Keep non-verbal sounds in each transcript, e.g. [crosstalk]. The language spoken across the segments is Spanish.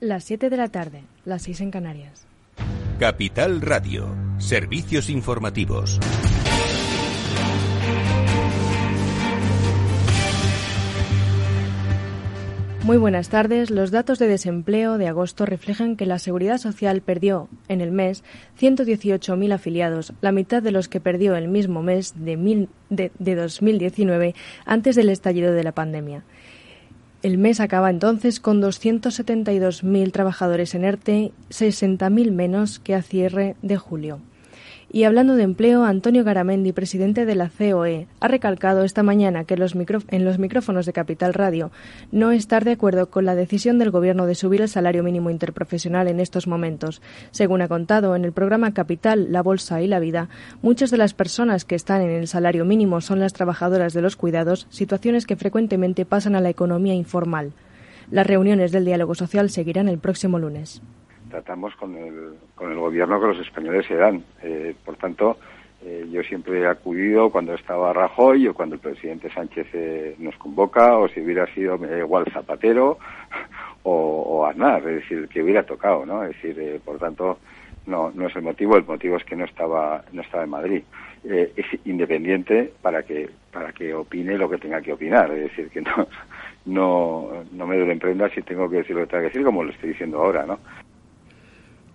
Las 7 de la tarde, las 6 en Canarias. Capital Radio, servicios informativos. Muy buenas tardes. Los datos de desempleo de agosto reflejan que la Seguridad Social perdió en el mes 118.000 afiliados, la mitad de los que perdió el mismo mes de, de, de 2019 antes del estallido de la pandemia. El mes acaba entonces con 272.000 trabajadores en ERTE, 60.000 menos que a cierre de julio. Y hablando de empleo, Antonio Garamendi, presidente de la COE, ha recalcado esta mañana que en los micrófonos de Capital Radio no estar de acuerdo con la decisión del Gobierno de subir el salario mínimo interprofesional en estos momentos. Según ha contado en el programa Capital, La Bolsa y la Vida, muchas de las personas que están en el salario mínimo son las trabajadoras de los cuidados, situaciones que frecuentemente pasan a la economía informal. Las reuniones del diálogo social seguirán el próximo lunes tratamos con el, con el gobierno que los españoles se dan. Eh, por tanto, eh, yo siempre he acudido cuando estaba Rajoy o cuando el presidente Sánchez eh, nos convoca, o si hubiera sido igual Zapatero o, o Aznar, es decir, que hubiera tocado, ¿no? Es decir, por tanto, no, no es el motivo, el motivo es que no estaba, no estaba en Madrid. es independiente para que, para que opine lo que tenga que opinar, es decir, que no, no, no me duele en prenda si tengo que decir lo que tengo que decir, como lo estoy diciendo ahora, ¿no?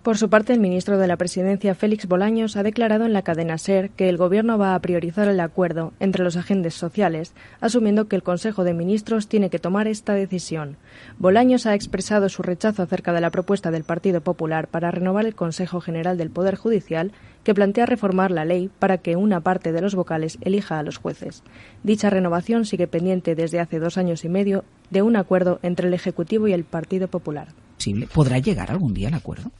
Por su parte, el ministro de la Presidencia, Félix Bolaños, ha declarado en la cadena SER que el Gobierno va a priorizar el acuerdo entre los agentes sociales, asumiendo que el Consejo de Ministros tiene que tomar esta decisión. Bolaños ha expresado su rechazo acerca de la propuesta del Partido Popular para renovar el Consejo General del Poder Judicial, que plantea reformar la ley para que una parte de los vocales elija a los jueces. Dicha renovación sigue pendiente desde hace dos años y medio de un acuerdo entre el Ejecutivo y el Partido Popular. ¿Podrá llegar algún día el acuerdo?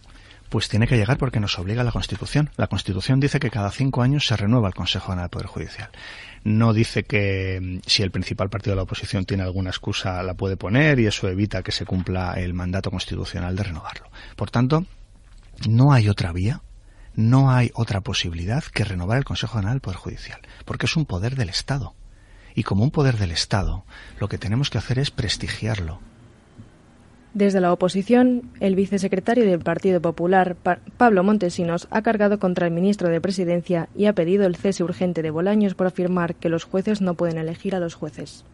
Pues tiene que llegar porque nos obliga la Constitución. La Constitución dice que cada cinco años se renueva el Consejo General del Poder Judicial. No dice que mm, si el principal partido de la oposición tiene alguna excusa la puede poner y eso evita que se cumpla el mandato constitucional de renovarlo. Por tanto, no hay otra vía, no hay otra posibilidad que renovar el Consejo General del Poder Judicial, porque es un poder del Estado. Y como un poder del Estado, lo que tenemos que hacer es prestigiarlo, desde la oposición, el vicesecretario del Partido Popular, Pablo Montesinos, ha cargado contra el ministro de Presidencia y ha pedido el cese urgente de Bolaños por afirmar que los jueces no pueden elegir a los jueces.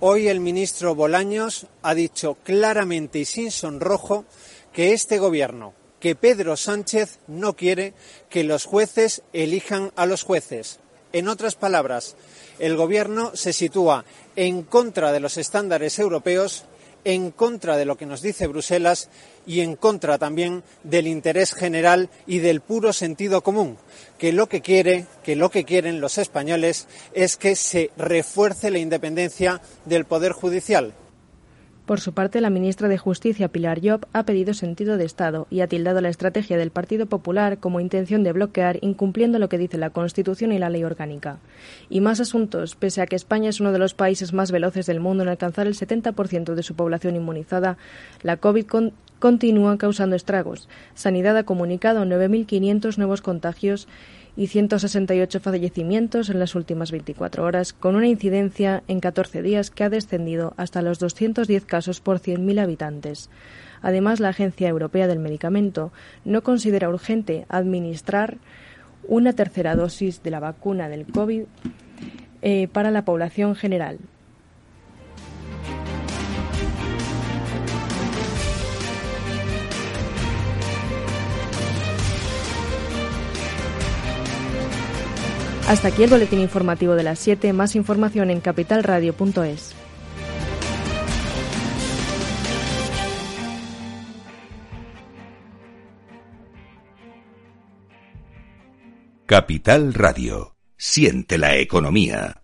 Hoy el ministro Bolaños ha dicho claramente y sin sonrojo que este gobierno, que Pedro Sánchez no quiere que los jueces elijan a los jueces. En otras palabras, el gobierno se sitúa en contra de los estándares europeos en contra de lo que nos dice Bruselas y en contra también del interés general y del puro sentido común, que lo que quiere, que lo que quieren los españoles es que se refuerce la independencia del poder judicial, por su parte, la ministra de Justicia, Pilar Job, ha pedido sentido de Estado y ha tildado la estrategia del Partido Popular como intención de bloquear, incumpliendo lo que dice la Constitución y la ley orgánica. Y más asuntos, pese a que España es uno de los países más veloces del mundo en alcanzar el 70% de su población inmunizada, la COVID continúa causando estragos. Sanidad ha comunicado 9.500 nuevos contagios y 168 fallecimientos en las últimas 24 horas, con una incidencia en 14 días que ha descendido hasta los 210 casos por 100.000 habitantes. Además, la Agencia Europea del Medicamento no considera urgente administrar una tercera dosis de la vacuna del COVID eh, para la población general, Hasta aquí el boletín informativo de las 7. Más información en capitalradio.es. Capital Radio. Siente la economía.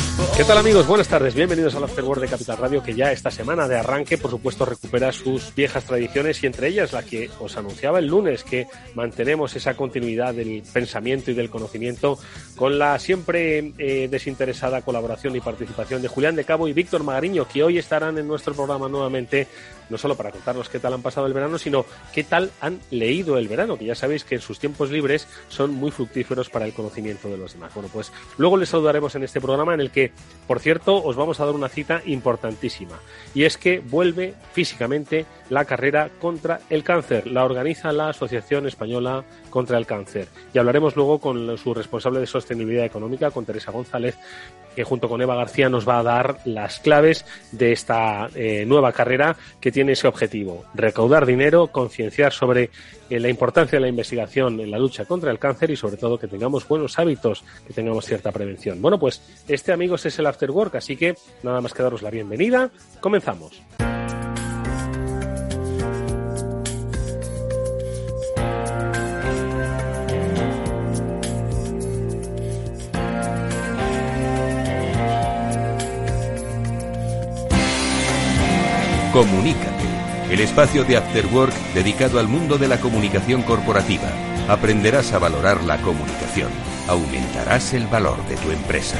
¿Qué tal amigos? Buenas tardes, bienvenidos al Afterword de Capital Radio que ya esta semana de arranque por supuesto recupera sus viejas tradiciones y entre ellas la que os anunciaba el lunes que mantenemos esa continuidad del pensamiento y del conocimiento con la siempre eh, desinteresada colaboración y participación de Julián de Cabo y Víctor Magariño que hoy estarán en nuestro programa nuevamente no solo para contarnos qué tal han pasado el verano, sino qué tal han leído el verano, que ya sabéis que en sus tiempos libres son muy fructíferos para el conocimiento de los demás. Bueno, pues luego les saludaremos en este programa en el que, por cierto, os vamos a dar una cita importantísima, y es que vuelve físicamente la carrera contra el cáncer. La organiza la Asociación Española contra el Cáncer. Y hablaremos luego con su responsable de sostenibilidad económica, con Teresa González, que junto con Eva García nos va a dar las claves de esta eh, nueva carrera que tiene ese objetivo, recaudar dinero, concienciar sobre eh, la importancia de la investigación en la lucha contra el cáncer y sobre todo que tengamos buenos hábitos, que tengamos cierta prevención. Bueno, pues este es el After Work, así que nada más que daros la bienvenida. Comenzamos. Comunícate, el espacio de After Work dedicado al mundo de la comunicación corporativa. Aprenderás a valorar la comunicación, aumentarás el valor de tu empresa.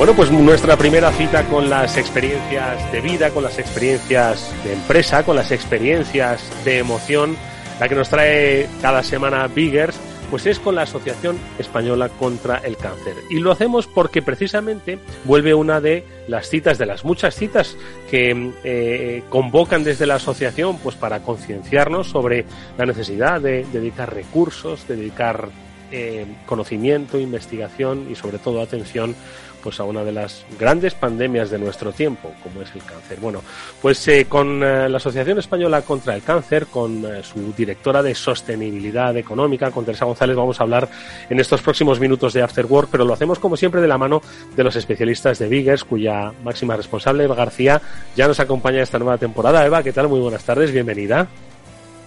Bueno, pues nuestra primera cita con las experiencias de vida, con las experiencias de empresa, con las experiencias de emoción, la que nos trae cada semana Biggers pues es con la Asociación Española contra el Cáncer. Y lo hacemos porque precisamente vuelve una de las citas, de las muchas citas que eh, convocan desde la asociación, pues para concienciarnos sobre la necesidad de dedicar recursos, de dedicar eh, conocimiento, investigación y sobre todo atención pues a una de las grandes pandemias de nuestro tiempo, como es el cáncer. Bueno, pues eh, con eh, la Asociación Española contra el Cáncer, con eh, su directora de sostenibilidad económica, con Teresa González, vamos a hablar en estos próximos minutos de After Work, pero lo hacemos como siempre de la mano de los especialistas de Biggers, cuya máxima responsable, Eva García, ya nos acompaña esta nueva temporada. Eva, ¿qué tal? Muy buenas tardes, bienvenida.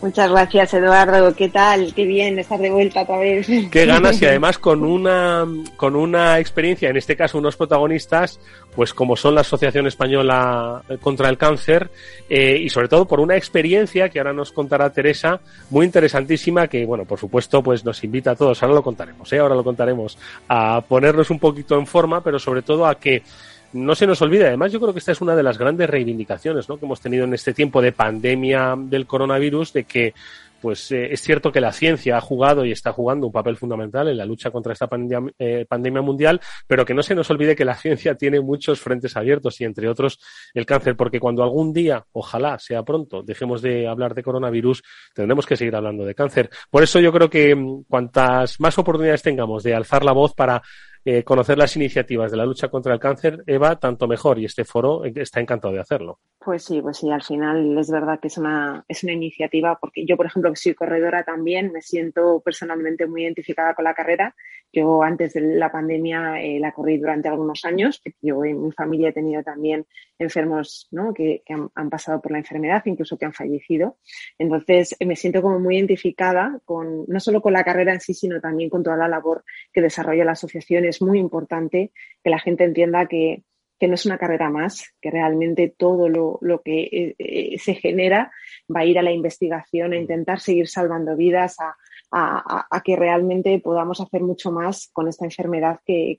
Muchas gracias, Eduardo. ¿Qué tal? Qué bien estar de vuelta otra vez. Qué ganas y [laughs] además con una, con una experiencia, en este caso unos protagonistas, pues como son la Asociación Española contra el Cáncer eh, y sobre todo por una experiencia que ahora nos contará Teresa, muy interesantísima que, bueno, por supuesto, pues nos invita a todos, ahora lo contaremos, ¿eh? ahora lo contaremos, a ponernos un poquito en forma, pero sobre todo a que no se nos olvide, además yo creo que esta es una de las grandes reivindicaciones ¿no? que hemos tenido en este tiempo de pandemia del coronavirus, de que pues eh, es cierto que la ciencia ha jugado y está jugando un papel fundamental en la lucha contra esta pandemia, eh, mundial, pero que no se nos olvide que la ciencia [laughs] tiene muchos frentes abiertos y entre otros el cáncer, porque cuando algún día, ojalá sea pronto, dejemos de hablar de coronavirus, tendremos que seguir hablando de cáncer. Por eso yo creo que mm, cuantas más oportunidades tengamos de alzar la voz para eh, conocer las iniciativas de la lucha contra el cáncer, Eva, tanto mejor y este foro está encantado de hacerlo. Pues sí, pues sí, al final es verdad que es una, es una iniciativa, porque yo, por ejemplo, que soy corredora también, me siento personalmente muy identificada con la carrera. Yo antes de la pandemia eh, la corrí durante algunos años, yo en mi familia he tenido también enfermos ¿no? que, han, han, pasado por la enfermedad, incluso que han fallecido. Entonces me siento como muy identificada con, no solo con la carrera en sí, sino también con toda la labor que desarrolla la asociación es muy importante que la gente entienda que, no es una carrera más, que realmente todo lo, que eh, eh, se genera va a ir a la investigación, a intentar seguir salvando vidas, a, que realmente podamos hacer mucho más con esta enfermedad que,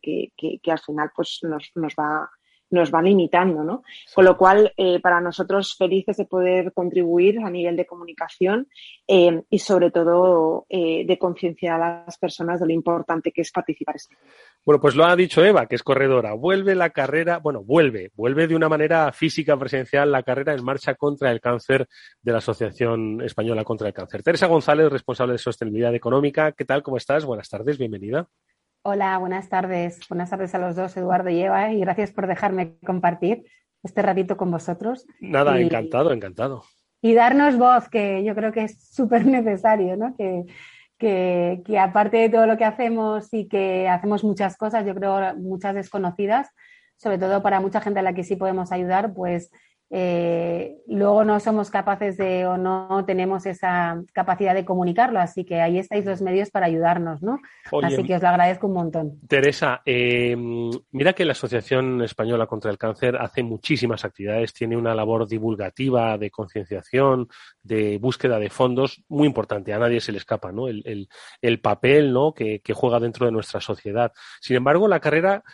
al final pues, nos, nos va nos va limitando, ¿no? Con lo cual, eh, para nosotros felices de poder contribuir a nivel de comunicación eh, y sobre todo eh, de concienciar a las personas de lo importante que es participar. Bueno, pues lo ha dicho Eva, que es corredora. Vuelve la carrera, bueno, vuelve, vuelve de una manera física presencial la carrera en marcha contra el cáncer de la Asociación Española contra el Cáncer. Teresa González, responsable de sostenibilidad económica. ¿Qué tal? ¿Cómo estás? Buenas tardes, bienvenida. Hola, buenas tardes. Buenas tardes a los dos, Eduardo y Eva, y gracias por dejarme compartir este ratito con vosotros. Nada, encantado, encantado. y darnos voz, que yo creo que es súper necesario, ¿no? Que, que, que, aparte de todo lo que hacemos y que hacemos muchas cosas, yo creo muchas desconocidas, sobre todo para mucha gente a la que sí podemos ayudar, pues eh, luego no somos capaces de o no tenemos esa capacidad de comunicarlo. Así que ahí estáis los medios para ayudarnos, ¿no? así que os lo agradezco un montón. Teresa, eh, mira que la Asociación Española contra el Cáncer hace muchísimas actividades, tiene una labor divulgativa, de concienciación, de búsqueda de fondos muy importante. A nadie se le escapa, ¿no? El, el, papel, ¿no? Que, que juega dentro de nuestra sociedad. Sin embargo, la carrera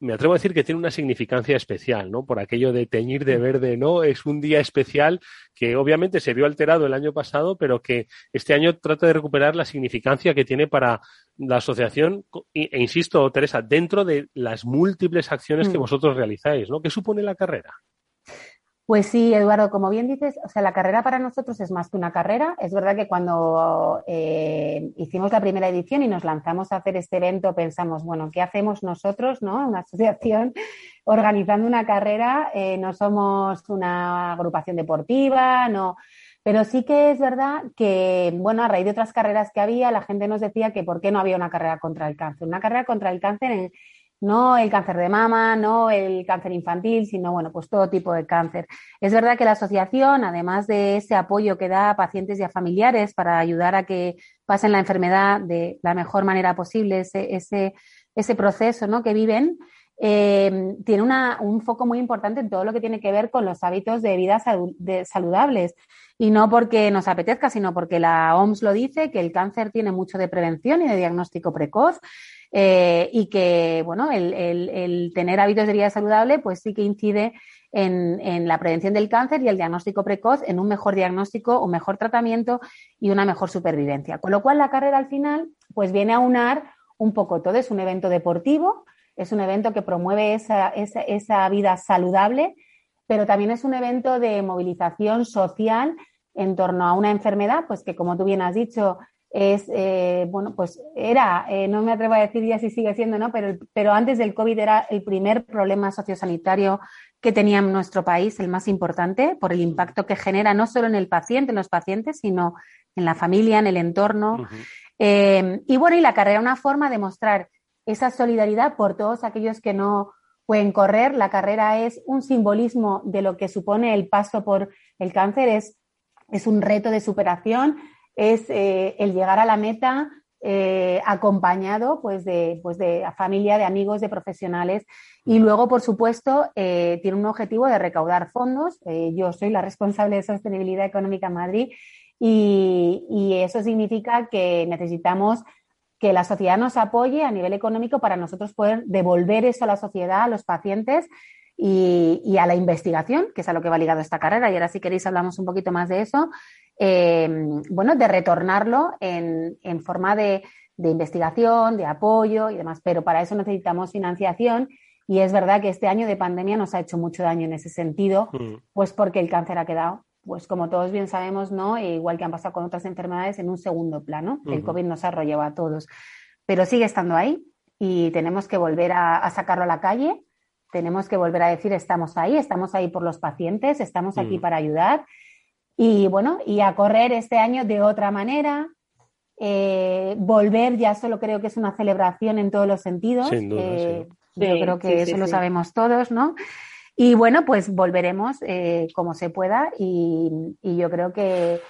me atrevo a decir que tiene una significancia especial, ¿no? Por aquello de teñir de verde, ¿no? Es un día especial que obviamente se vio alterado el año pasado, pero que este año trata de recuperar la significancia que tiene para la asociación, e insisto, Teresa, dentro de las múltiples acciones que mm. vosotros realizáis, ¿no? ¿Qué supone la carrera? Pues sí, Eduardo, como bien dices, o sea, la carrera para nosotros es más que una carrera. Es verdad que cuando eh, hicimos la primera edición y nos lanzamos a hacer este evento, pensamos, bueno, ¿qué hacemos nosotros, no? Una asociación [laughs] organizando una carrera, eh, no somos una agrupación deportiva, no. Pero sí que es verdad que, bueno, a raíz de otras carreras que había, la gente nos decía que por qué no había una carrera contra el cáncer. Una carrera contra el cáncer en, no el cáncer de mama, no el cáncer infantil, sino bueno, pues todo tipo de cáncer. Es verdad que la asociación, además de ese apoyo que da a pacientes y a familiares para ayudar a que pasen la enfermedad de la mejor manera posible, ese, ese, proceso ¿no? que viven, eh, tiene una, un foco muy importante en todo lo que tiene que ver con los hábitos de vida saludables. Y no porque nos apetezca, sino porque la OMS lo dice, que el cáncer tiene mucho de prevención y de diagnóstico precoz. Eh, y que, bueno, el, tener hábitos de vida saludable, pues sí que incide en, la prevención del cáncer y el diagnóstico precoz, en un mejor diagnóstico, un mejor tratamiento y una mejor supervivencia. Con lo cual, la carrera al final, pues viene a unar un poco todo. Es un evento deportivo, es un evento que promueve esa, esa, esa vida saludable, pero también es un evento de movilización social en torno a una enfermedad, pues que como tú bien has dicho, es, eh, bueno, pues era, eh, no me atrevo a decir ya si sigue siendo, ¿no? Pero, pero antes del COVID era el primer problema sociosanitario que tenía en nuestro país, el más importante, por el impacto que genera no solo en el paciente, en los pacientes, sino en la familia, en el entorno. Eh, y bueno, y la carrera una forma de mostrar esa solidaridad por todos aquellos que no pueden correr. La carrera es un simbolismo de lo que supone el paso por el cáncer, es, es un reto de superación es eh, el llegar a la meta eh, acompañado pues de, pues de familia, de amigos, de profesionales. Y luego, por supuesto, eh, tiene un objetivo de recaudar fondos. yo soy la responsable de Sostenibilidad Económica Madrid y, y, eso significa que necesitamos que la sociedad nos apoye a nivel económico para nosotros poder devolver eso a la sociedad, a los pacientes y, y, a la investigación, que es a lo que va ligado esta carrera. Y ahora, si queréis, hablamos un poquito más de eso. Em, bueno, de retornarlo en, forma de, investigación, de apoyo y demás. Pero para eso necesitamos financiación y es verdad que este año de pandemia nos ha hecho mucho daño en ese sentido, mm. pues porque el cáncer ha quedado, pues como todos bien sabemos, ¿no? E igual que han pasado con otras enfermedades, en un segundo plano. El COVID nos ha arrollado a todos. Pero sigue estando ahí y tenemos que volver a, sacarlo a la calle. Tenemos que volver a decir, estamos ahí, estamos ahí por los pacientes, estamos aquí mm. para ayudar y bueno, y a correr este año de otra manera. Eh, volver ya solo creo que es una celebración en todos los sentidos. Eh, yo creo que eso lo sabemos todos, ¿no? Y bueno, pues volveremos eh, como se pueda y, y yo creo que,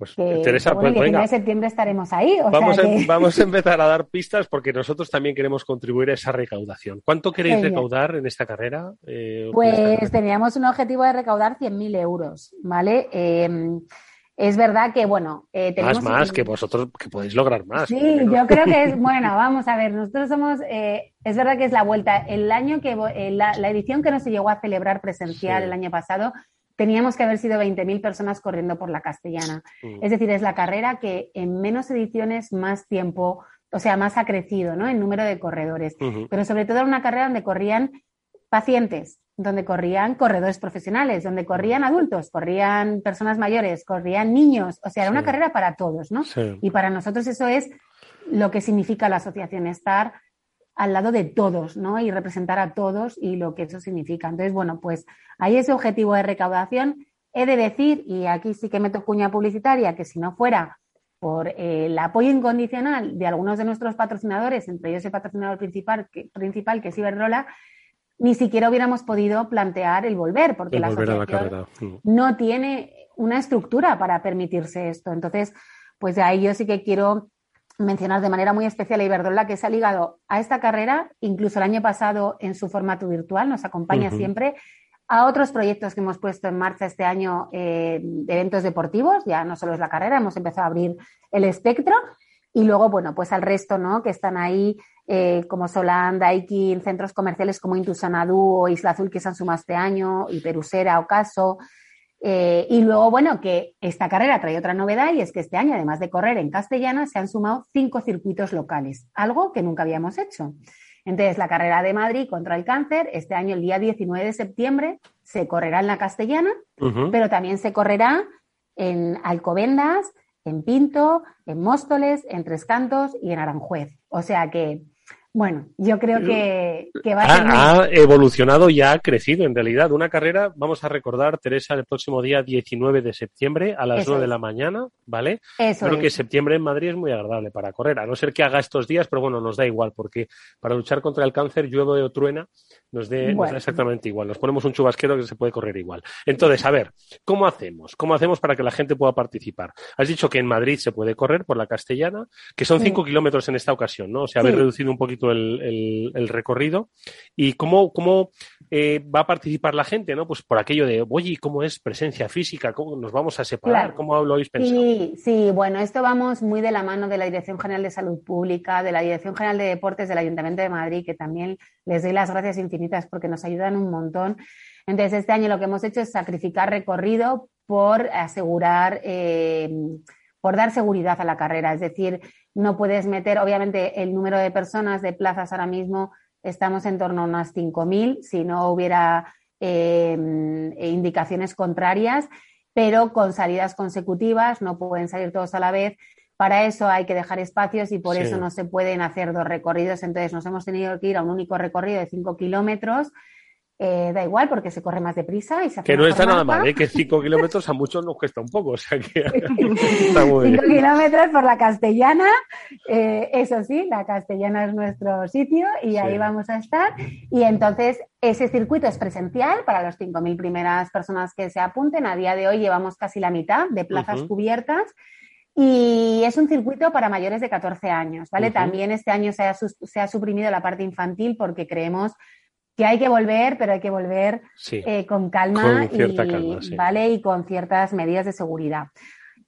pues Teresa, pues venga. En septiembre estaremos ahí. vamos, a, vamos, [laughs] a, empezar a dar pistas porque nosotros también queremos contribuir a esa recaudación. ¿Cuánto queréis recaudar en esta carrera? Eh, pues teníamos un objetivo de recaudar 100.000 euros, ¿vale? Em, es verdad que, bueno, eh, tenemos... Más, más, que vosotros que podéis lograr más. Sí, yo creo que es, [laughs] bueno, vamos a ver, nosotros somos, eh, es verdad que es la vuelta, el año que, la, edición que no se llegó a celebrar presencial el año pasado teníamos que haber sido 20.000 personas corriendo por la castellana. Mm. Es decir, es la carrera que en menos ediciones más tiempo, o sea, más ha crecido, ¿no? En número de corredores. Pero sobre todo era una carrera donde corrían pacientes, donde corrían corredores profesionales, donde corrían adultos, corrían personas mayores, corrían niños. O sea, era una carrera para todos, ¿no? Y para nosotros eso es lo que significa la asociación, estar al lado de todos, ¿no? Y representar a todos y lo que eso significa. Entonces, bueno, pues hay ese objetivo de recaudación He de decir, y aquí sí que meto cuña publicitaria, que si no fuera por eh, el apoyo incondicional de algunos de nuestros patrocinadores, entre ellos el patrocinador principal, que, principal, que es Iberdrola, ni siquiera hubiéramos podido plantear el volver, porque la asociación mm. no tiene una estructura para permitirse esto. Entonces, pues de ahí yo sí que quiero mencionar de manera muy especial a Iberdrola, que se ha ligado a esta carrera, incluso el año pasado en su formato virtual, nos acompaña siempre, a otros proyectos que hemos puesto en marcha este año eh, de eventos deportivos, ya no solo es la carrera, hemos empezado a abrir el espectro, y luego, bueno, pues al resto, ¿no? Que están ahí, eh, como Solán, Daikin, centros comerciales como Intusanadú o Isla Azul que se han sumado este año, y Perusera, Ocaso, eh, y luego, bueno, que esta carrera trae otra novedad y es que este año, además de correr en castellana, se han sumado cinco circuitos locales, algo que nunca habíamos hecho. Entonces, la carrera de Madrid contra el cáncer, este año, el día 19 de septiembre, se correrá en la castellana, pero también se correrá en Alcobendas, en Pinto, en Móstoles, en Tres Cantos y en Aranjuez. O sea que bueno, yo creo que, va a ser. Ha, evolucionado y ha crecido en realidad. Una carrera, vamos a recordar, Teresa, el próximo día 19 de septiembre a las 9 de la mañana, ¿vale? Eso creo que septiembre en Madrid es muy agradable para correr, a no ser que haga estos días, pero bueno, nos da igual, porque para luchar contra el cáncer llueve o truena, nos, dé, da exactamente igual. Nos ponemos un chubasquero que se puede correr igual. Entonces, a ver, ¿cómo hacemos? ¿Cómo hacemos para que la gente pueda participar? Has dicho que en Madrid se puede correr por la castellana, que son 5 kilómetros en esta ocasión, ¿no? O sea, habéis reducido un poquito el, recorrido. ¿Y cómo, cómo eh, va a participar la gente? ¿no? Pues por aquello de, oye, ¿cómo es presencia física? ¿Cómo nos vamos a separar? ¿Cómo lo habéis pensado? Sí, sí, bueno, esto vamos muy de la mano de la Dirección General de Salud Pública, de la Dirección General de Deportes del Ayuntamiento de Madrid, que también les doy las gracias infinitas porque nos ayudan un montón. Entonces, este año lo que hemos hecho es sacrificar recorrido por asegurar, eh, por dar seguridad a la carrera. Es decir, no puedes meter, obviamente, el número de personas de plazas ahora mismo estamos en torno a unas 5.000, si no hubiera em, indicaciones contrarias, pero con salidas consecutivas, no pueden salir todos a la vez. Para eso hay que dejar espacios y por eso no se pueden hacer dos recorridos. Entonces nos hemos tenido que ir a un único recorrido de 5 kilómetros eh, da igual porque se corre más deprisa y se hace Que no está nada mal, ¿eh? que 5 kilómetros a muchos nos cuesta un poco, o sea que [laughs] está muy 5 kilómetros por la castellana, eh, eso sí, la castellana es nuestro sitio y ahí vamos a estar. Y entonces ese circuito es presencial para los 5.000 primeras personas que se apunten. A día de hoy llevamos casi la mitad de plazas cubiertas. Y es un circuito para mayores de 14 años, ¿vale? También este año se ha, se ha, suprimido la parte infantil porque creemos que hay que volver, pero hay que volver eh, con calma, y, ¿vale? y con ciertas medidas de seguridad.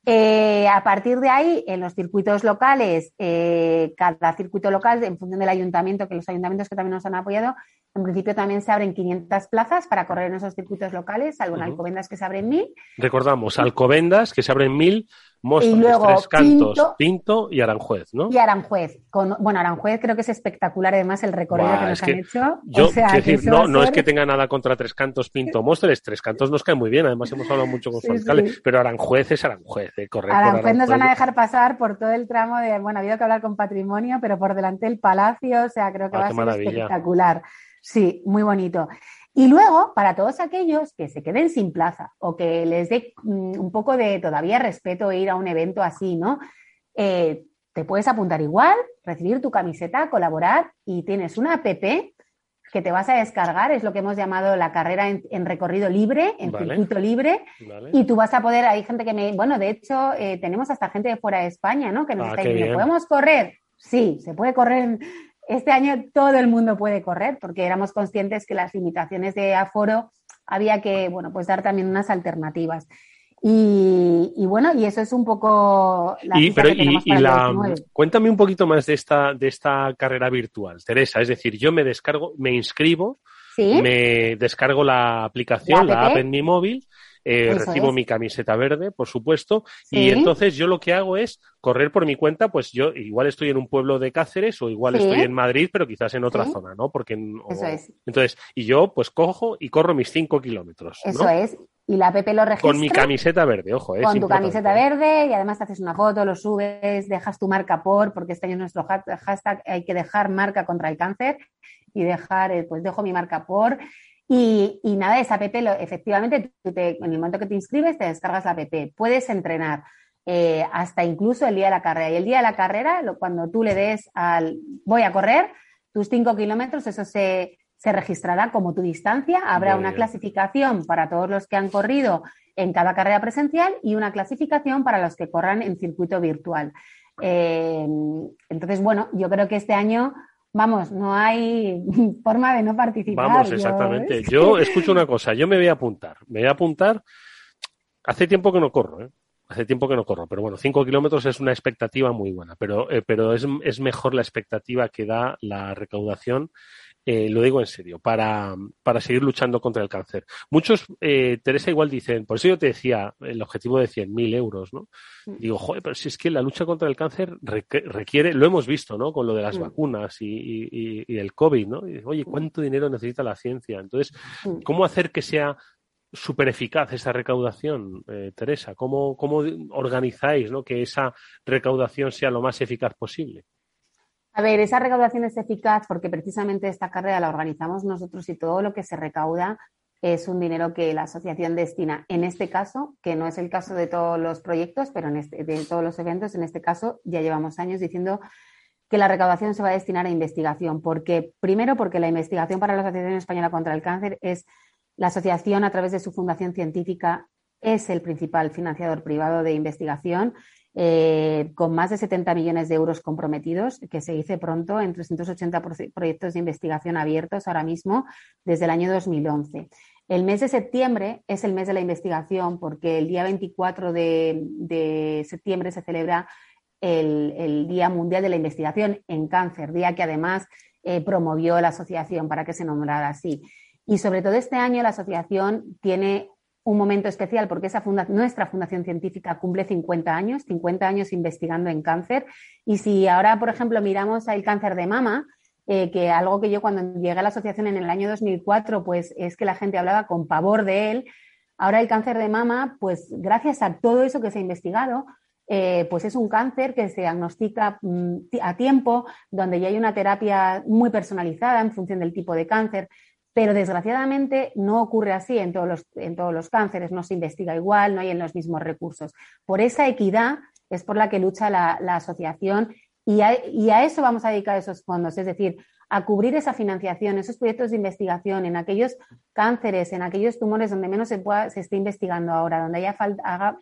Eh, a partir de ahí, en los circuitos locales, eh, cada circuito local, en función del ayuntamiento, que los ayuntamientos que también nos han apoyado, en principio también se abren 500 plazas para correr en esos circuitos locales, salvo en Alcobendas que se abren 1000. Recordamos, Alcobendas que se abren 1000 Móstoles, y luego Tres Cantos, Pinto, y Aranjuez, ¿no? Y Aranjuez. Con, bueno, Aranjuez creo que es espectacular además el recorrido que nos han hecho. Yo, decir, no, no es que tenga nada contra Tres Cantos, Pinto, [laughs] Móstoles. Tres Cantos nos cae muy bien, además hemos hablado mucho con su alcalde, pero Aranjuez es Aranjuez, ¿eh? correcto. Aranjuez, nos van a dejar pasar por todo el tramo de, bueno, ha habido que hablar con patrimonio, pero por delante del palacio, o sea, creo que ah, va a ser espectacular. Sí, muy bonito. Y luego, para todos aquellos que se queden sin plaza o que les dé mm, un poco de todavía respeto ir a un evento así, ¿no? Eh, te puedes apuntar igual, recibir tu camiseta, colaborar y tienes una app que te vas a descargar, es lo que hemos llamado la carrera en, recorrido libre, en circuito libre, y tú vas a poder, hay gente que me, bueno, de hecho, eh, tenemos hasta gente de fuera de España, ¿no? Que nos ah, está diciendo, ¿podemos correr? Sí, se puede correr este año todo el mundo puede correr porque éramos conscientes que las limitaciones de aforo había que, bueno, pues dar también unas alternativas. Y, bueno, y eso es un poco la y, pero, y, la, cuéntame un poquito más de esta, de esta carrera virtual, Teresa. Es decir, yo me descargo, me inscribo, me descargo la aplicación, la app en mi móvil eh, recibo mi camiseta verde, por supuesto, y entonces yo lo que hago es correr por mi cuenta, pues yo igual estoy en un pueblo de Cáceres o igual estoy en Madrid, pero quizás en otra zona, ¿no? Porque entonces, y yo pues cojo y corro mis cinco kilómetros. Eso es. Y la app lo registra. Con mi camiseta verde, ojo. con tu camiseta verde y además te haces una foto, lo subes, dejas tu marca por, porque este año es nuestro hashtag, hay que dejar marca contra el cáncer y dejar, eh, pues dejo mi marca por Y, nada, esa app, efectivamente, en el momento que te inscribes, te descargas la app. Puedes entrenar eh, hasta incluso el día de la carrera. Y el día de la carrera, cuando tú le des al voy a correr, tus cinco kilómetros, eso se, registrará como tu distancia. Habrá una clasificación para todos los que han corrido en cada carrera presencial y una clasificación para los que corran en circuito virtual. Eh, entonces, bueno, yo creo que este año, vamos, no hay [laughs] forma de no participar. Vamos, exactamente. Yo, escucho una cosa, yo me voy a apuntar, me voy a apuntar. Hace tiempo que no corro, ¿eh? Hace tiempo que no corro, pero bueno, cinco kilómetros es una expectativa muy buena, pero, eh, pero es, es, mejor la expectativa que da la recaudación eh, lo digo en serio, para, para, seguir luchando contra el cáncer. Muchos, eh, Teresa, igual dicen, por eso yo te decía el objetivo de 100.000 euros, ¿no? Mm. Digo, joder, pero si es que la lucha contra el cáncer requiere, lo hemos visto, ¿no? Con lo de las mm. vacunas y, y, y, el COVID, ¿no? Oye, ¿cuánto dinero necesita la ciencia? Entonces, mm. ¿cómo hacer que sea súper eficaz esa recaudación, eh, Teresa? ¿Cómo, ¿Cómo organizáis ¿no? que esa recaudación sea lo más eficaz posible? A ver, esa recaudación es eficaz porque precisamente esta carrera la organizamos nosotros y todo lo que se recauda es un dinero que la asociación destina. En este caso, que no es el caso de todos los proyectos, pero en este, de todos los eventos, en este caso ya llevamos años diciendo que la recaudación se va a destinar a investigación. Porque, primero, porque la investigación para la Asociación Española contra el Cáncer es la asociación a través de su fundación científica es el principal financiador privado de investigación eh, con más de 70 millones de euros comprometidos, que se dice pronto, en 380 proyectos de investigación abiertos ahora mismo desde el año 2011. El mes de septiembre es el mes de la investigación porque el día 24 de, septiembre se celebra el, Día Mundial de la Investigación en Cáncer, día que además eh, promovió la asociación para que se nombrara así. Y sobre todo este año la asociación tiene un momento especial porque esa nuestra fundación científica cumple 50 años, 50 años investigando en cáncer. Y si ahora, por ejemplo, miramos el cáncer de mama, eh, que algo que yo cuando llegué a la asociación en el año 2004, pues es que la gente hablaba con pavor de él. Ahora el cáncer de mama, pues gracias a todo eso que se ha investigado, eh, pues es un cáncer que se diagnostica mm, a tiempo, donde ya hay una terapia muy personalizada en función del tipo de cáncer. Pero desgraciadamente no ocurre así en todos los, en todos los cánceres, no se investiga igual, no hay en los mismos recursos. Por esa equidad es por la que lucha la, asociación y a, eso vamos a dedicar esos fondos, es decir, a cubrir esa financiación, esos proyectos de investigación en aquellos cánceres, en aquellos tumores donde menos se, pueda, se esté investigando ahora, donde haya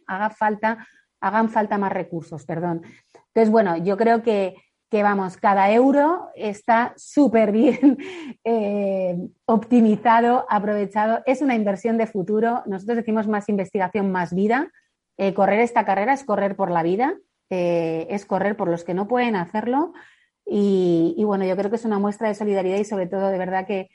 haga falta, hagan falta más recursos, perdón. Entonces, bueno, yo creo que, que vamos, cada euro está súper bien [laughs] eh, optimizado, aprovechado. Es una inversión de futuro. Nosotros decimos más investigación, más vida. Eh, correr esta carrera es correr por la vida, eh, es correr por los que no pueden hacerlo. Y, bueno, yo creo que es una muestra de solidaridad y sobre todo de verdad que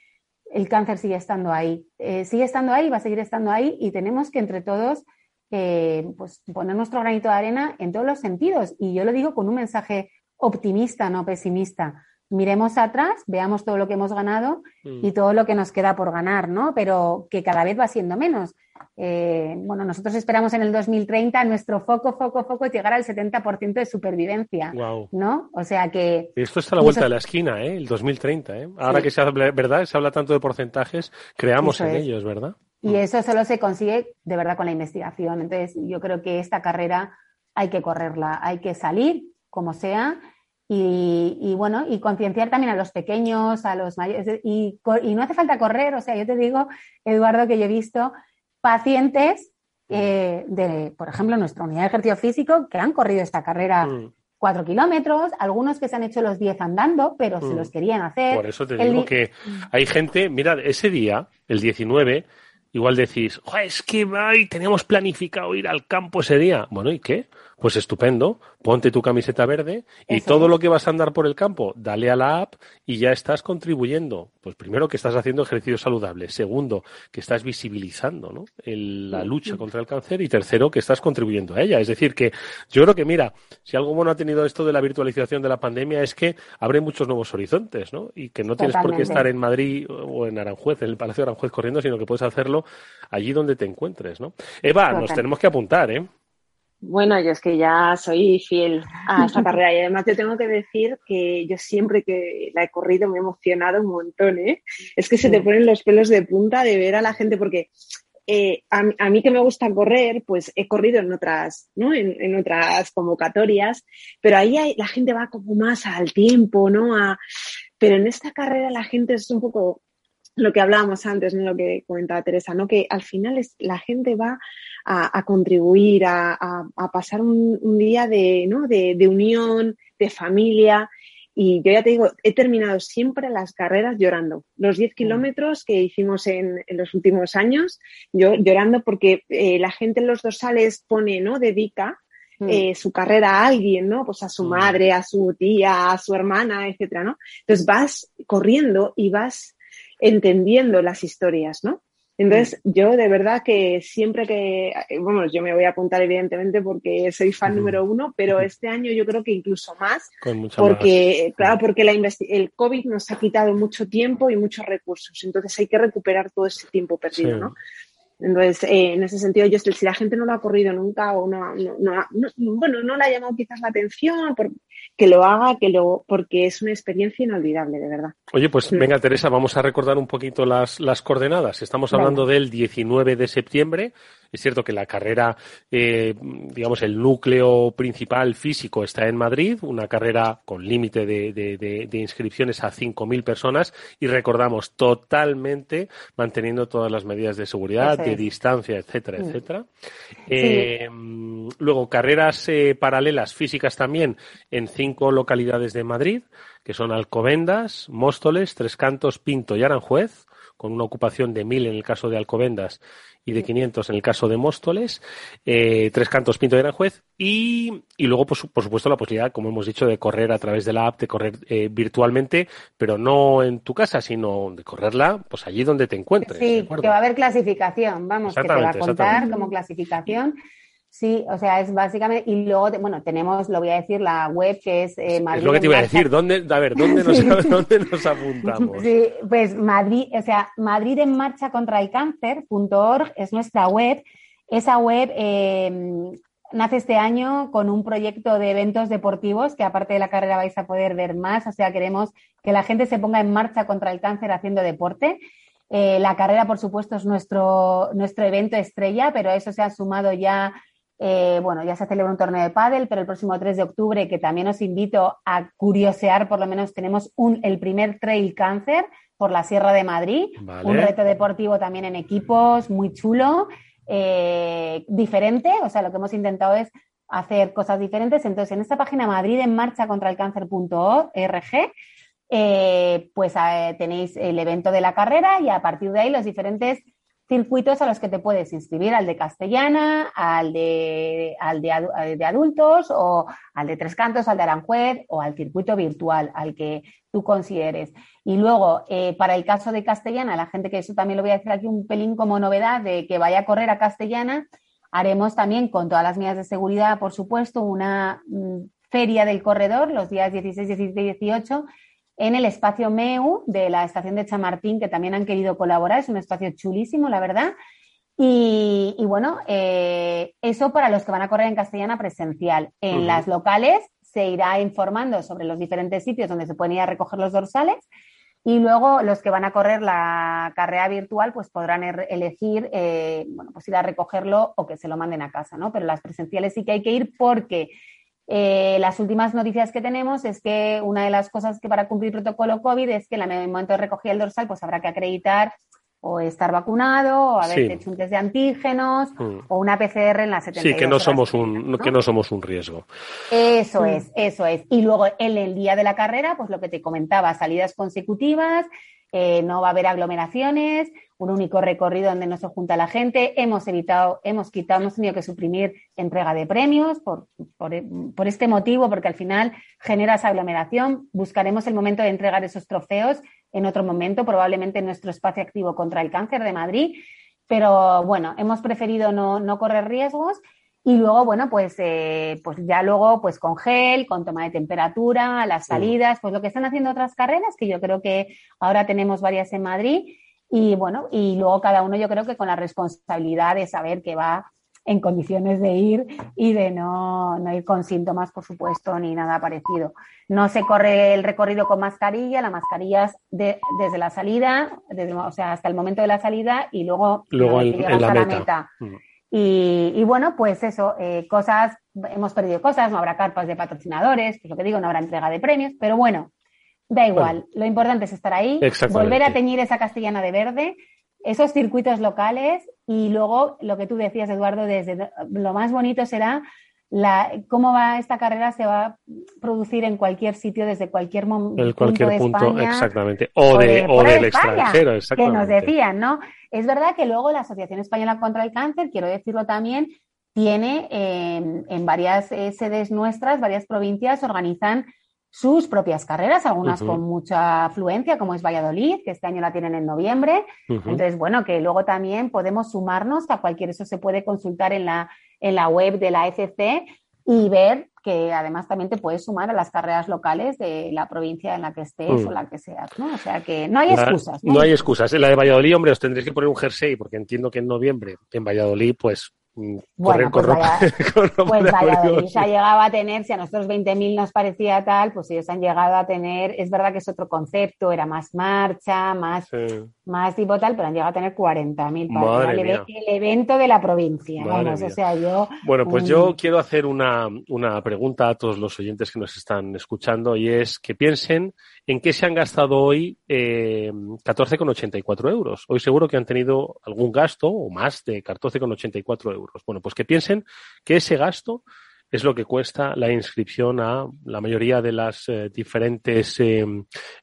el cáncer sigue estando ahí. sigue estando ahí, va a seguir estando ahí y tenemos que entre todos pues, poner nuestro granito de arena en todos los sentidos. Y yo lo digo con un mensaje optimista, no pesimista. Miremos atrás, veamos todo lo que hemos ganado y mm. todo lo que nos queda por ganar, ¿no? Pero que cada vez va siendo menos. Eh, bueno, nosotros esperamos en el 2030 nuestro foco, foco, foco llegar al 70% de supervivencia, ¿no? O sea que... Esto está a la vuelta de la esquina, ¿eh? El 2030, ¿eh? Ahora que se habla, ¿verdad? Se habla tanto de porcentajes, creamos en ellos, ¿verdad? Y mm. eso solo se consigue de verdad con la investigación. Entonces, yo creo que esta carrera hay que correrla, hay que salir, como sea, y, bueno, y concienciar también a los pequeños, a los mayores, y, no hace falta correr, o sea, yo te digo, Eduardo, que yo he visto pacientes eh, de, por ejemplo, nuestra unidad de ejercicio físico que han corrido esta carrera mm. cuatro kilómetros, algunos que se han hecho los diez andando, pero se mm. los querían hacer. Por eso te digo que hay gente, mira, ese día, el 19, igual decís, es que ay, teníamos planificado ir al campo ese día. Bueno, ¿y qué? Pues estupendo, ponte tu camiseta verde y todo lo que vas a andar por el campo, dale a la app y ya estás contribuyendo. Pues primero que estás haciendo ejercicio saludable, segundo que estás visibilizando ¿no? la lucha contra el cáncer y tercero que estás contribuyendo a ella. Es decir, que yo creo que mira, si algo bueno ha tenido esto de la virtualización de la pandemia es que abre muchos nuevos horizontes, ¿no? Y que no tienes por qué estar en Madrid o en Aranjuez, en el Palacio de Aranjuez corriendo, sino que puedes hacerlo allí donde te encuentres, ¿no? Eva, nos tenemos que apuntar, ¿eh? Bueno, yo es que ya soy fiel a esta [laughs] carrera y además te tengo que decir que yo siempre que la he corrido me he emocionado un montón, ¿eh? Es que se te ponen los pelos de punta de ver a la gente porque eh, a, mí que me gusta correr, pues he corrido en otras, ¿no? En, otras convocatorias, pero ahí la gente va como más al tiempo, ¿no? A, pero en esta carrera la gente es un poco lo que hablábamos antes, ¿no? Lo que comentaba Teresa, ¿no? Que al final es, la gente va a, contribuir, a, pasar un, día de, ¿no? de, unión, de familia. Y yo ya te digo, he terminado siempre las carreras llorando. Los 10 mm. kilómetros que hicimos en, los últimos años, yo llorando porque eh, la gente en los dorsales pone, ¿no? Dedica mm. eh, su carrera a alguien, ¿no? Pues a su mm. madre, a su tía, a su hermana, etcétera, ¿no? Entonces vas corriendo y vas entendiendo las historias, ¿no? Entonces, mm. yo de verdad que siempre que, bueno, yo me voy a apuntar evidentemente porque soy fan número uno, pero este año yo creo que incluso más, porque, claro, porque la el COVID nos ha quitado mucho tiempo y muchos recursos, entonces hay que recuperar todo ese tiempo perdido, ¿no? Entonces, eh, en ese sentido, yo, si la gente no lo ha corrido nunca o no, no, bueno, no le ha llamado quizás la atención, que lo haga, que lo, porque es una experiencia inolvidable, de verdad. Oye, pues mm. venga, Teresa, vamos a recordar un poquito las, las coordenadas. Estamos hablando del 19 de septiembre. Es cierto que la carrera, eh, digamos, el núcleo principal físico está en Madrid, una carrera con límite de, de, de, inscripciones a 5.000 personas y recordamos totalmente manteniendo todas las medidas de seguridad, de distancia, etcétera, mm. etcétera. Eh, luego, carreras eh, paralelas físicas también en cinco localidades de Madrid, que son Alcobendas, Móstoles, Tres Cantos, Pinto y Aranjuez con una ocupación de 1.000 en el caso de Alcobendas y de 500 en el caso de Móstoles, eh, Tres Cantos, Pinto y Aranjuez, y, y luego, pues, por supuesto, la posibilidad, como hemos dicho, de correr a través de la app, de correr eh, virtualmente, pero no en tu casa, sino de correrla pues allí donde te encuentres. Sí, que va a haber clasificación, vamos, que te va a contar como clasificación. Sí, o sea, es básicamente, y luego, bueno, tenemos, lo voy a decir, la web que es eh, Madrid. Es lo que te iba a decir, ¿dónde, a ver, ¿dónde nos, [laughs] ¿dónde nos apuntamos? Sí, pues Madrid, o sea, Madrid en marcha contra el cáncer.org es nuestra web. Esa web eh, nace este año con un proyecto de eventos deportivos que aparte de la carrera vais a poder ver más, o sea, queremos que la gente se ponga en marcha contra el cáncer haciendo deporte. Eh, la carrera, por supuesto, es nuestro, nuestro evento estrella, pero a eso se ha sumado ya eh, bueno, ya se celebra un torneo de pádel, pero el próximo 3 de octubre, que también os invito a curiosear, por lo menos tenemos un, el primer Trail Cáncer por la Sierra de Madrid, un reto deportivo también en equipos, muy chulo, eh, diferente, o sea, lo que hemos intentado es hacer cosas diferentes. Entonces, en esta página Madrid en marcha contra el cáncer.org, eh, pues tenéis el evento de la carrera y a partir de ahí los diferentes circuitos a los que te puedes inscribir, al de castellana, al de, al de, de, adultos o al de Tres Cantos, al de Aranjuez o al circuito virtual, al que tú consideres. Y luego, eh, para el caso de castellana, la gente que eso también lo voy a decir aquí un pelín como novedad de que vaya a correr a castellana, haremos también con todas las medidas de seguridad, por supuesto, una mm, feria del corredor los días 16, 17 y 18 en el espacio MEU de la estación de Chamartín, que también han querido colaborar. Es un espacio chulísimo, la verdad. Y, bueno, eh, eso para los que van a correr en castellana presencial. En las locales se irá informando sobre los diferentes sitios donde se pueden ir a recoger los dorsales. Y luego los que van a correr la carrera virtual, pues podrán er, elegir, eh, bueno, pues ir a recogerlo o que se lo manden a casa, ¿no? Pero las presenciales sí que hay que ir porque eh, las últimas noticias que tenemos es que una de las cosas que para cumplir protocolo COVID es que en el momento de recogida el dorsal pues habrá que acreditar o estar vacunado o haber hecho un test de antígenos mm. o una PCR en la 72 Sí, que no somos un que no somos un riesgo. Eso mm. es, eso es. Y luego en el día de la carrera, pues lo que te comentaba, salidas consecutivas, eh, no va a haber aglomeraciones, un único recorrido donde no se junta la gente. Hemos evitado, hemos quitado, hemos tenido que suprimir entrega de premios por, por, este motivo, porque al final genera esa aglomeración. Buscaremos el momento de entregar esos trofeos en otro momento, probablemente en nuestro espacio activo contra el cáncer de Madrid. Pero bueno, hemos preferido no, no correr riesgos y luego, bueno, pues, eh, pues ya luego, pues con gel, con toma de temperatura, las salidas, pues lo que están haciendo otras carreras, que yo creo que ahora tenemos varias en Madrid, y bueno, y luego cada uno yo creo que con la responsabilidad de saber que va en condiciones de ir y de no, no, ir con síntomas, por supuesto, ni nada parecido. No se corre el recorrido con mascarilla, la mascarilla es desde la salida, desde, o sea, hasta el momento de la salida y luego, luego en, la, meta. Mm. Y, bueno, pues eso, eh, cosas, hemos perdido cosas, no habrá carpas de patrocinadores, pues lo que digo, no habrá entrega de premios, pero bueno, da igual. Lo importante es estar ahí, volver a teñir esa castellana de verde, esos circuitos locales y luego lo que tú decías, Eduardo, desde lo más bonito será la, cómo va esta carrera se va a producir en cualquier sitio, desde cualquier momento. En cualquier punto, exactamente. O, de, o, del extranjero, exactamente. Que nos decían, ¿no? Es verdad que luego la Asociación Española contra el Cáncer, quiero decirlo también, tiene en varias eh, sedes nuestras, varias provincias, organizan sus propias carreras, algunas con mucha afluencia, como es Valladolid, que este año la tienen en noviembre. Entonces, bueno, que luego también podemos sumarnos a cualquier, eso se puede consultar en la, en la web de la ECC y ver que además también te puedes sumar a las carreras locales de la provincia en la que estés mm. o la que seas, ¿no? O sea que no hay excusas. ¿no? hay excusas. En la de Valladolid, hombre, os tendréis que poner un jersey, porque entiendo que en noviembre en Valladolid, pues bueno, pues, vaya, [laughs] pues Valladolid ha llegado a tener, si a nosotros 20.000 nos parecía tal, pues ellos han llegado a tener, es verdad que es otro concepto, era más marcha, más, más tipo tal, pero han llegado a tener 40.000 el, el evento de la provincia. Vamos, o sea, yo, bueno, pues yo quiero hacer una, una pregunta a todos los oyentes que nos están escuchando y es que piensen ¿En qué se han gastado hoy eh, 14,84 euros? Hoy seguro que han tenido algún gasto o más de 14,84 euros. Bueno, pues que piensen que ese gasto es lo que cuesta la inscripción a la mayoría de las eh, diferentes eh,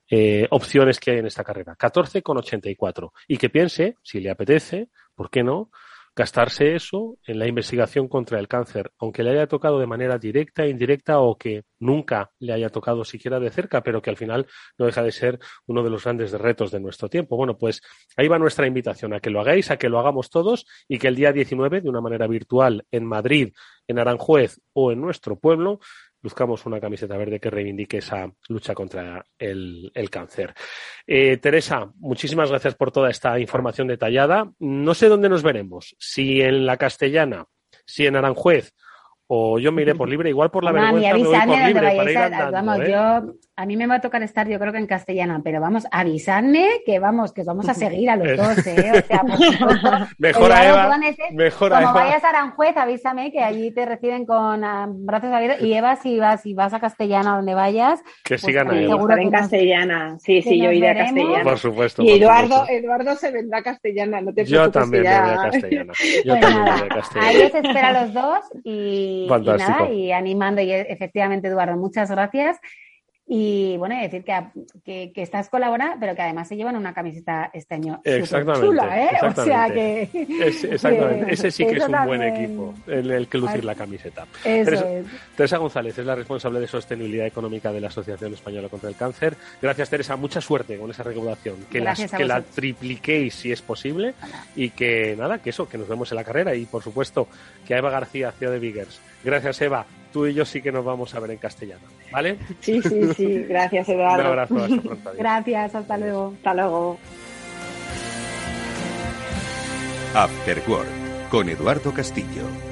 eh, opciones que hay en esta carrera. 14,84. Y que piense, si le apetece, ¿por qué no? Gastarse eso en la investigación contra el cáncer, aunque le haya tocado de manera directa, indirecta o que nunca le haya tocado siquiera de cerca, pero que al final no deja de ser uno de los grandes retos de nuestro tiempo. Bueno, pues ahí va nuestra invitación a que lo hagáis, a que lo hagamos todos y que el día 19, de una manera virtual, en Madrid, en Aranjuez o en nuestro pueblo, buscamos una camiseta verde que reivindique esa lucha contra el, cáncer. Eh, Teresa, muchísimas gracias por toda esta información detallada. No sé dónde nos veremos, si en la castellana, si en Aranjuez o yo me iré por [laughs] libre, igual por la vergüenza me voy por libre para ir andando, Vamos, ¿eh? yo, a mí me va a tocar estar, yo creo que en castellana, pero vamos, avisadme que vamos, que vamos a seguir a los dos, ¿eh? O sea, [laughs] mejor a Eva, mejor a Como vayas a Aranjuez, avísame que allí te reciben con ah, brazos abiertos y Eva, si vas, si vas a castellana donde vayas, que pues sigan ahí. Seguro en castellana, sí, sí, yo iré a castellana. Por supuesto. Y Eduardo, Eduardo se vendrá a castellana, no te preocupes. Yo también ya... voy a castellana. Yo pues también voy a castellana. Ahí os espera a los dos y y, nada, y animando. Y efectivamente, Eduardo, muchas gracias. Y bueno, decir que, que, estás colaborando, pero que además se llevan una camiseta este año exactamente, chula, ¿eh? O sea que. exactamente. Ese sí que es un buen equipo, el, el que lucir la camiseta. Teresa, Teresa, González es la responsable de sostenibilidad económica de la Asociación Española contra el Cáncer. Gracias, Teresa. Mucha suerte con esa recaudación. Que, las, que la tripliquéis si es posible. Y que nada, que eso, que nos vemos en la carrera. Y por supuesto, que a Eva García, CEO de Biggers. Gracias, Eva tú y yo sí que nos vamos a ver en castellano, ¿vale? Sí, sí, sí. Gracias, [laughs] Eduardo. Un abrazo, hasta pronto. Gracias, hasta luego. Hasta luego. After Work, con Eduardo Castillo.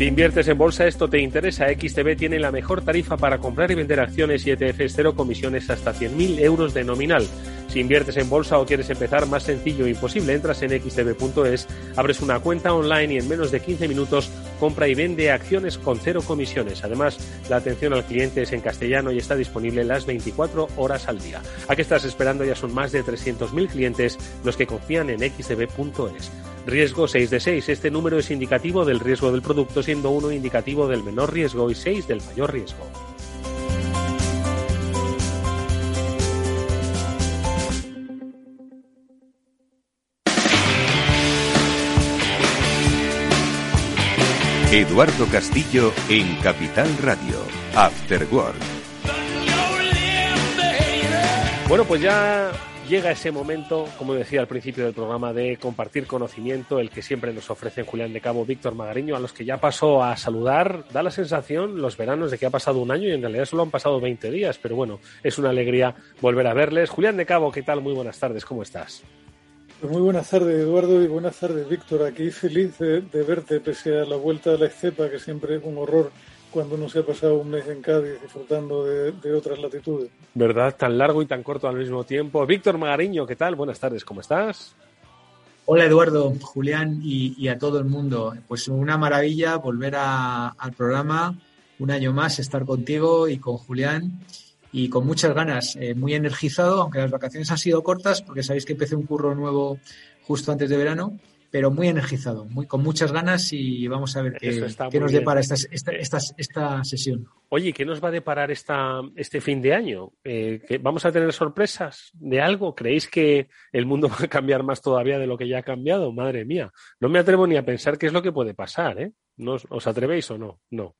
Si inviertes en bolsa, esto te interesa. XTB tiene la mejor tarifa para comprar y vender acciones y ETFs, cero comisiones hasta 100.000 euros de nominal. Si inviertes en bolsa o quieres empezar, más sencillo e imposible. Entras en xtb.es, abres una cuenta online y en menos de 15 minutos compra y vende acciones con cero comisiones. Además, la atención al cliente es en castellano y está disponible las 24 horas al día. ¿A qué estás esperando? Ya son más de 300.000 clientes los que confían en xtb.es. Riesgo 6 de 6. Este número es indicativo del riesgo del producto, siendo uno indicativo del menor riesgo y 6 del mayor riesgo. Eduardo Castillo en Capital Radio, After Work. Bueno, pues ya llega ese momento, como decía al principio del programa, de compartir conocimiento, el que siempre nos ofrecen Julián de Cabo, Víctor Magariño, a los que ya pasó a saludar. Da la sensación los veranos de que ha pasado un año y en realidad solo han pasado 20 días, pero bueno, es una alegría volver a verles. Julián de Cabo, ¿qué tal? Muy buenas tardes, ¿cómo estás? Pues muy buenas tardes, Eduardo, y buenas tardes, Víctor. Aquí feliz de, verte, pese a la vuelta a la estepa, que siempre es un horror cuando uno se ha pasado un mes en Cádiz disfrutando de, otras latitudes. ¿Verdad? Tan largo y tan corto al mismo tiempo. Víctor Magariño, ¿qué tal? Buenas tardes, ¿cómo estás? Hola Eduardo, Julián y, a todo el mundo. Pues una maravilla volver al programa, un año más estar contigo y con Julián y con muchas ganas, eh, muy energizado, aunque las vacaciones han sido cortas, porque sabéis que empecé un curro nuevo justo antes de verano, pero muy energizado, muy, con muchas ganas y vamos a ver qué, nos depara esta, esta, esta, sesión. Oye, ¿qué nos va a deparar esta, este fin de año? Eh, ¿Vamos a tener sorpresas de algo? ¿Creéis que el mundo [laughs] va a cambiar más todavía de lo que ya ha cambiado? Madre mía, no me atrevo ni a pensar qué es lo que puede pasar. ¿eh? ¿Os atrevéis o no? No.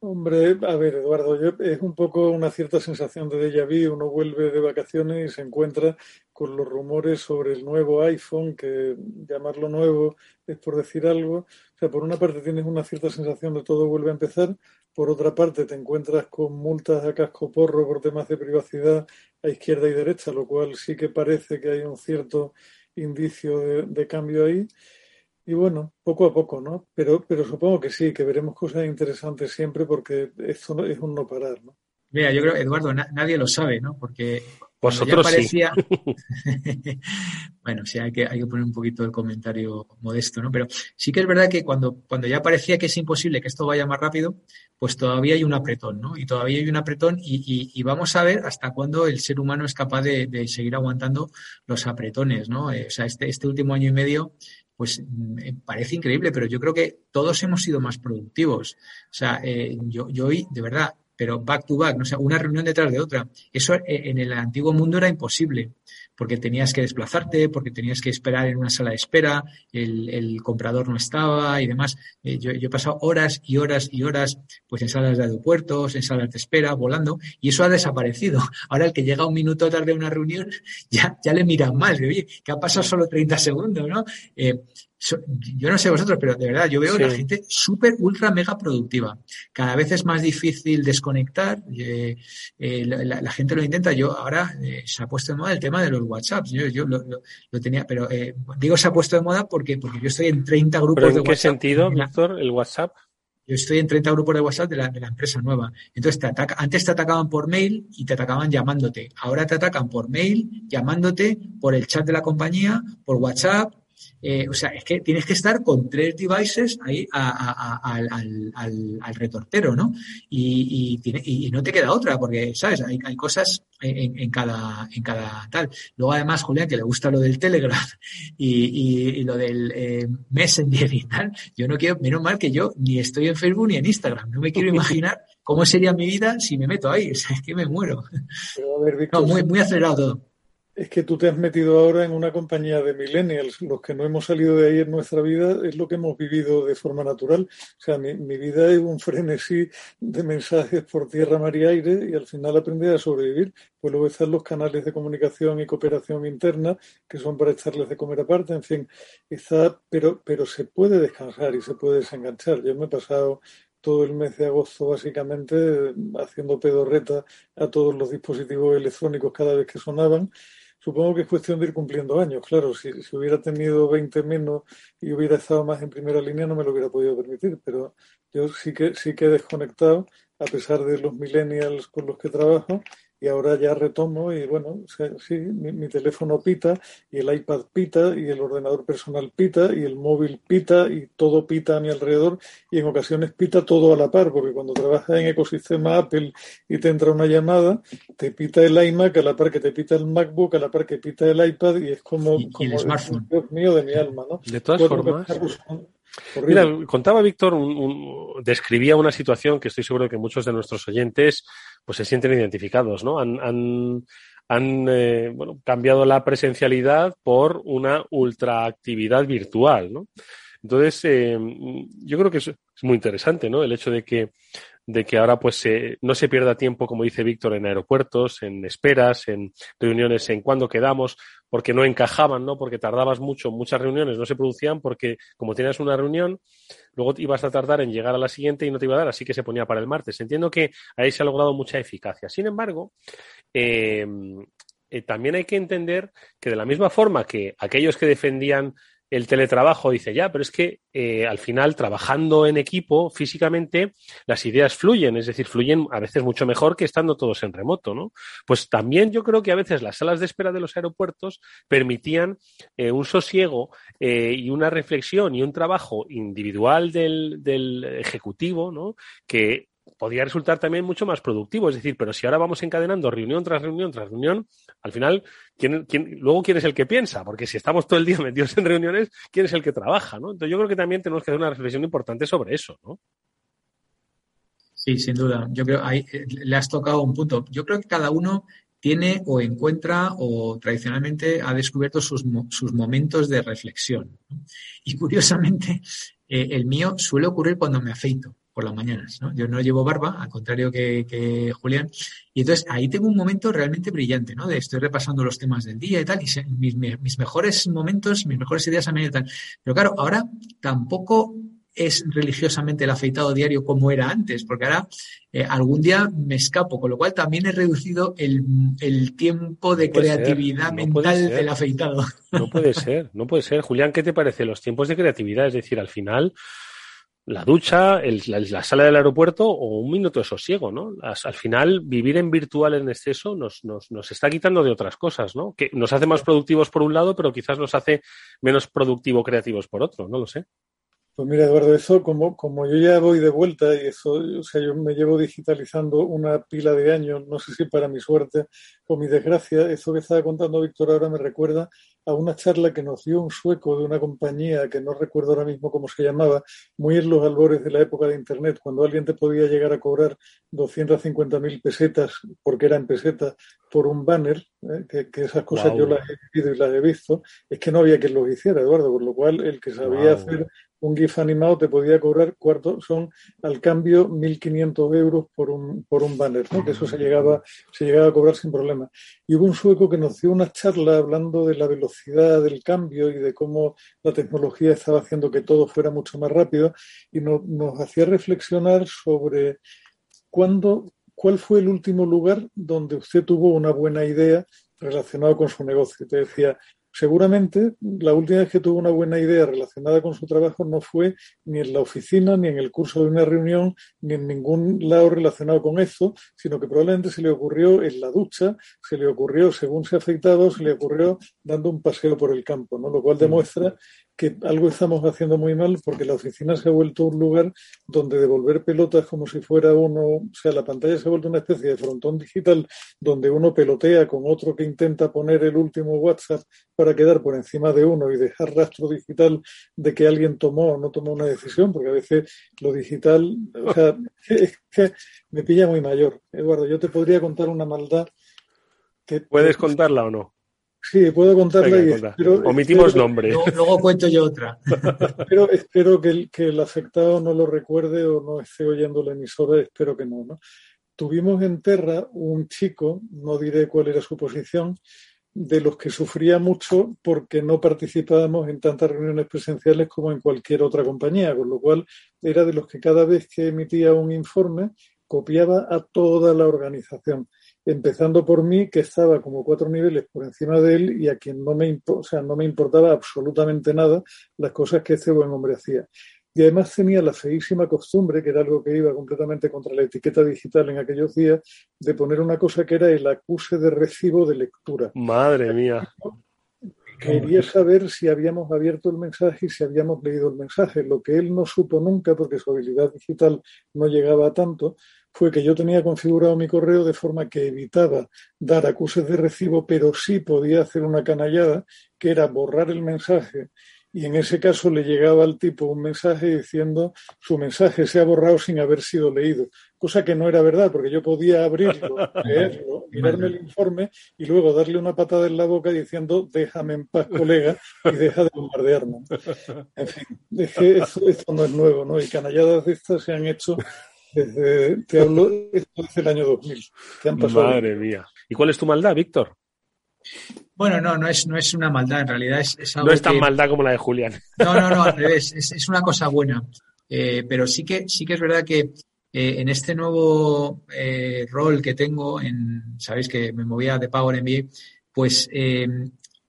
Hombre, a ver, Eduardo, es un poco una cierta sensación de déjà vu. Uno vuelve de vacaciones y se encuentra con los rumores sobre el nuevo iPhone, que llamarlo nuevo es por decir algo. O sea, por una parte tienes una cierta sensación de todo vuelve a empezar, por otra parte te encuentras con multas a casco porro por temas de privacidad a izquierda y derecha, lo cual sí que parece que hay un cierto indicio de cambio ahí. Y bueno, poco a poco, ¿no? Pero, pero supongo que sí, que veremos cosas interesantes siempre porque esto es un no parar, ¿no? Mira, yo creo, Eduardo, nadie lo sabe, ¿no? Porque vosotros parecía... [laughs] [laughs] bueno, sí, hay que, hay que poner un poquito el comentario modesto, ¿no? Pero sí que es verdad que cuando, cuando ya parecía que es imposible que esto vaya más rápido, pues todavía hay un apretón, ¿no? Y todavía hay un apretón y, y, vamos a ver hasta cuándo el ser humano es capaz de, seguir aguantando los apretones, ¿no? Eh, o sea, este, este último año y medio pues mm, parece increíble, pero yo creo que todos hemos sido más productivos. O sea, eh, yo, yo hoy, de verdad, pero back to back, no sea, una reunión detrás de otra. Eso eh, en el antiguo mundo era imposible porque tenías que desplazarte, porque tenías que esperar en una sala de espera, el, comprador no estaba y demás. Eh, yo, he pasado horas y horas y horas pues en salas de aeropuertos, en salas de espera, volando, y eso ha desaparecido. [laughs] Ahora el que llega un minuto tarde a una reunión [laughs] ya, ya le miran mal, oye, que ha pasado solo 30 segundos, ¿no? Eh, yo no sé vosotros, pero de verdad yo veo la gente súper, ultra, mega productiva. Cada vez es más difícil desconectar. Eh, eh, la, gente lo intenta. Yo ahora eh, se ha puesto de moda el tema de los WhatsApps. Yo, yo lo, tenía, pero digo se ha puesto de moda porque, porque yo estoy en 30 grupos ¿Pero en qué sentido, Víctor, el WhatsApp? Yo estoy en 30 grupos de WhatsApp de la, de la empresa nueva. Entonces, te ataca, antes te atacaban por mail y te atacaban llamándote. Ahora te atacan por mail, llamándote, por el chat de la compañía, por WhatsApp, eh, o sea, es que tienes que estar con tres devices ahí al, al, retortero, ¿no? Y, y, no te queda otra, porque, ¿sabes? Hay, hay cosas en, cada, en cada tal. Luego, además, Julián, que le gusta lo del Telegram [laughs] y, lo del eh, Messenger y tal, yo no quiero, menos mal que yo ni estoy en Facebook ni en Instagram. No me quiero [laughs] imaginar cómo sería mi vida si me meto ahí. [laughs] O sea, es que me muero. no, muy, muy acelerado todo es que tú te has metido ahora en una compañía de millennials. Los que no hemos salido de ahí en nuestra vida es lo que hemos vivido de forma natural. O sea, mi, vida es un frenesí de mensajes por tierra, mar y aire y al final aprendí a sobrevivir. Pues luego están los canales de comunicación y cooperación interna que son para echarles de comer aparte. En fin, está, pero, pero se puede descansar y se puede desenganchar. Yo me he pasado todo el mes de agosto básicamente haciendo pedorreta a todos los dispositivos electrónicos cada vez que sonaban Supongo que es cuestión de ir cumpliendo años. Claro, si, hubiera tenido 20 menos y hubiera estado más en primera línea no me lo hubiera podido permitir, pero yo sí que, sí que he desconectado, a pesar de los millennials con los que trabajo, y ahora ya retomo y bueno, sí, mi, teléfono pita y el iPad pita y el ordenador personal pita y el móvil pita y todo pita a mi alrededor y en ocasiones pita todo a la par porque cuando trabajas en ecosistema Apple y te entra una llamada, te pita el iMac a la par que te pita el MacBook, a la par que pita el iPad y es como, como el smartphone. Dios mío de mi alma, ¿no? De todas formas. Mira, contaba Víctor, describía una situación que estoy seguro que muchos de nuestros oyentes pues se sienten identificados, ¿no? Han, han, han eh, bueno, cambiado la presencialidad por una ultraactividad virtual, ¿no? Entonces, eh, yo creo que es, muy interesante, ¿no? El hecho de que de que ahora pues no se pierda tiempo, como dice Víctor, en aeropuertos, en esperas, en reuniones, en cuándo quedamos, porque no encajaban, ¿no? Porque tardabas mucho, muchas reuniones no se producían porque como tenías una reunión, luego ibas a tardar en llegar a la siguiente y no te iba a dar, así que se ponía para el martes. Entiendo que ahí se ha logrado mucha eficacia. Sin embargo, eh, eh, también hay que entender que de la misma forma que aquellos que defendían el teletrabajo dice ya, pero es que eh, al final trabajando en equipo físicamente las ideas fluyen, es decir, fluyen a veces mucho mejor que estando todos en remoto, ¿no? Pues también yo creo que a veces las salas de espera de los aeropuertos permitían eh, un sosiego eh, y una reflexión y un trabajo individual del, del ejecutivo, ¿no? Que podría resultar también mucho más productivo. Es decir, pero si ahora vamos encadenando reunión tras reunión tras reunión, al final, ¿quién, quién, luego quién es el que piensa? Porque si estamos todo el día [laughs] metidos en reuniones, ¿quién es el que trabaja? Entonces yo creo que también tenemos que hacer una reflexión importante sobre eso, ¿no? Sí, sin duda. Yo creo ahí eh, le has tocado un punto. Yo creo que cada uno tiene o encuentra o tradicionalmente ha descubierto sus, sus momentos de reflexión. Y curiosamente, eh, el mío suele ocurrir cuando me afeito por las mañanas. ¿no? Yo no llevo barba, al contrario que, que, Julián. Y entonces ahí tengo un momento realmente brillante, ¿no? De estoy repasando los temas del día y tal, y se, mis, mis, mejores momentos, mis mejores ideas a medio tal. Pero claro, ahora tampoco es religiosamente el afeitado diario como era antes, porque ahora eh, algún día me escapo, con lo cual también he reducido el, el tiempo de no creatividad ser, no mental del afeitado. No puede [laughs] ser, no puede ser. Julián, ¿qué te parece los tiempos de creatividad? Es decir, al final la ducha, el, la, la, sala del aeropuerto o un minuto de sosiego, ¿no? As, al final, vivir en virtual en exceso nos, nos, nos, está quitando de otras cosas, ¿no? Que nos hace más productivos por un lado, pero quizás nos hace menos productivo creativos por otro, no lo sé. Pues mira, Eduardo, eso como, como yo ya voy de vuelta y eso, o sea, yo me llevo digitalizando una pila de años, no sé si para mi suerte o mi desgracia, eso que estaba contando Víctor ahora me recuerda a una charla que nos dio un sueco de una compañía que no recuerdo ahora mismo cómo se llamaba, muy en los albores de la época de Internet, cuando alguien te podía llegar a cobrar 250.000 pesetas, porque era en pesetas, por un banner, ¿eh? que, que, esas cosas wow. yo las he vivido y las he visto, es que no había quien los hiciera, Eduardo, por lo cual el que sabía wow. hacer un GIF animado te podía cobrar cuarto, son al cambio 1.500 euros por un, por un banner, ¿no? que eso se llegaba, se llegaba a cobrar sin problema. Y hubo un sueco que nos dio una charla hablando de la velocidad del cambio y de cómo la tecnología estaba haciendo que todo fuera mucho más rápido y no, nos hacía reflexionar sobre cuándo, cuál fue el último lugar donde usted tuvo una buena idea relacionado con su negocio. Te decía, seguramente la última vez que tuvo una buena idea relacionada con su trabajo no fue ni en la oficina, ni en el curso de una reunión, ni en ningún lado relacionado con eso, sino que probablemente se le ocurrió en la ducha, se le ocurrió según se ha afeitado, se le ocurrió dando un paseo por el campo, ¿no? Lo cual demuestra que algo estamos haciendo muy mal porque la oficina se ha vuelto un lugar donde devolver pelotas como si fuera uno, o sea, la pantalla se ha vuelto una especie de frontón digital donde uno pelotea con otro que intenta poner el último WhatsApp para quedar por encima de uno y dejar rastro digital de que alguien tomó o no tomó una decisión, porque a veces lo digital, o sea, [laughs] es que me pilla muy mayor. Eduardo, yo te podría contar una maldad que... ¿Puedes contarla o no? Sí, puedo contarla Venga, y espero, Omitimos espero, nombre. Luego, luego cuento yo otra. [laughs] Espero, espero que, el, que el afectado no lo recuerde o no esté oyendo la emisora, espero que no, ¿no? Tuvimos en Terra un chico, no diré cuál era su posición, de los que sufría mucho porque no participábamos en tantas reuniones presenciales como en cualquier otra compañía, con lo cual era de los que cada vez que emitía un informe copiaba a toda la organización empezando por mí, que estaba como cuatro niveles por encima de él y a quien no me, o sea, no me importaba absolutamente nada las cosas que este buen hombre hacía. Y además tenía la feísima costumbre, que era algo que iba completamente contra la etiqueta digital en aquellos días, de poner una cosa que era el acuse de recibo de lectura. Madre mía. Quería saber si habíamos abierto el mensaje y si habíamos leído el mensaje. Lo que él no supo nunca, porque su habilidad digital no llegaba a tanto, fue que yo tenía configurado mi correo de forma que evitaba dar acuses de recibo, pero sí podía hacer una canallada, que era borrar el mensaje. Y en ese caso le llegaba al tipo un mensaje diciendo su mensaje se ha borrado sin haber sido leído, cosa que no era verdad, porque yo podía abrirlo, [laughs] leerlo, mirarme el informe y luego darle una patada en la boca diciendo déjame en paz, colega, y deja de bombardearme. En fin, es que esto, esto no es nuevo, ¿no? Y canalladas de estas se han hecho desde, te hablo desde el año 2000. ¿Qué han pasado? Madre mía. ¿Y cuál es tu maldad, Víctor? Bueno, no, no es, no es una maldad, en realidad es, es algo No es tan que... maldad como la de Julián. No, no, no, al [laughs] revés, es, es una cosa buena. Eh, pero sí que, sí que es verdad que eh, en este nuevo eh, rol que tengo, en, sabéis que me movía de Power MBA, pues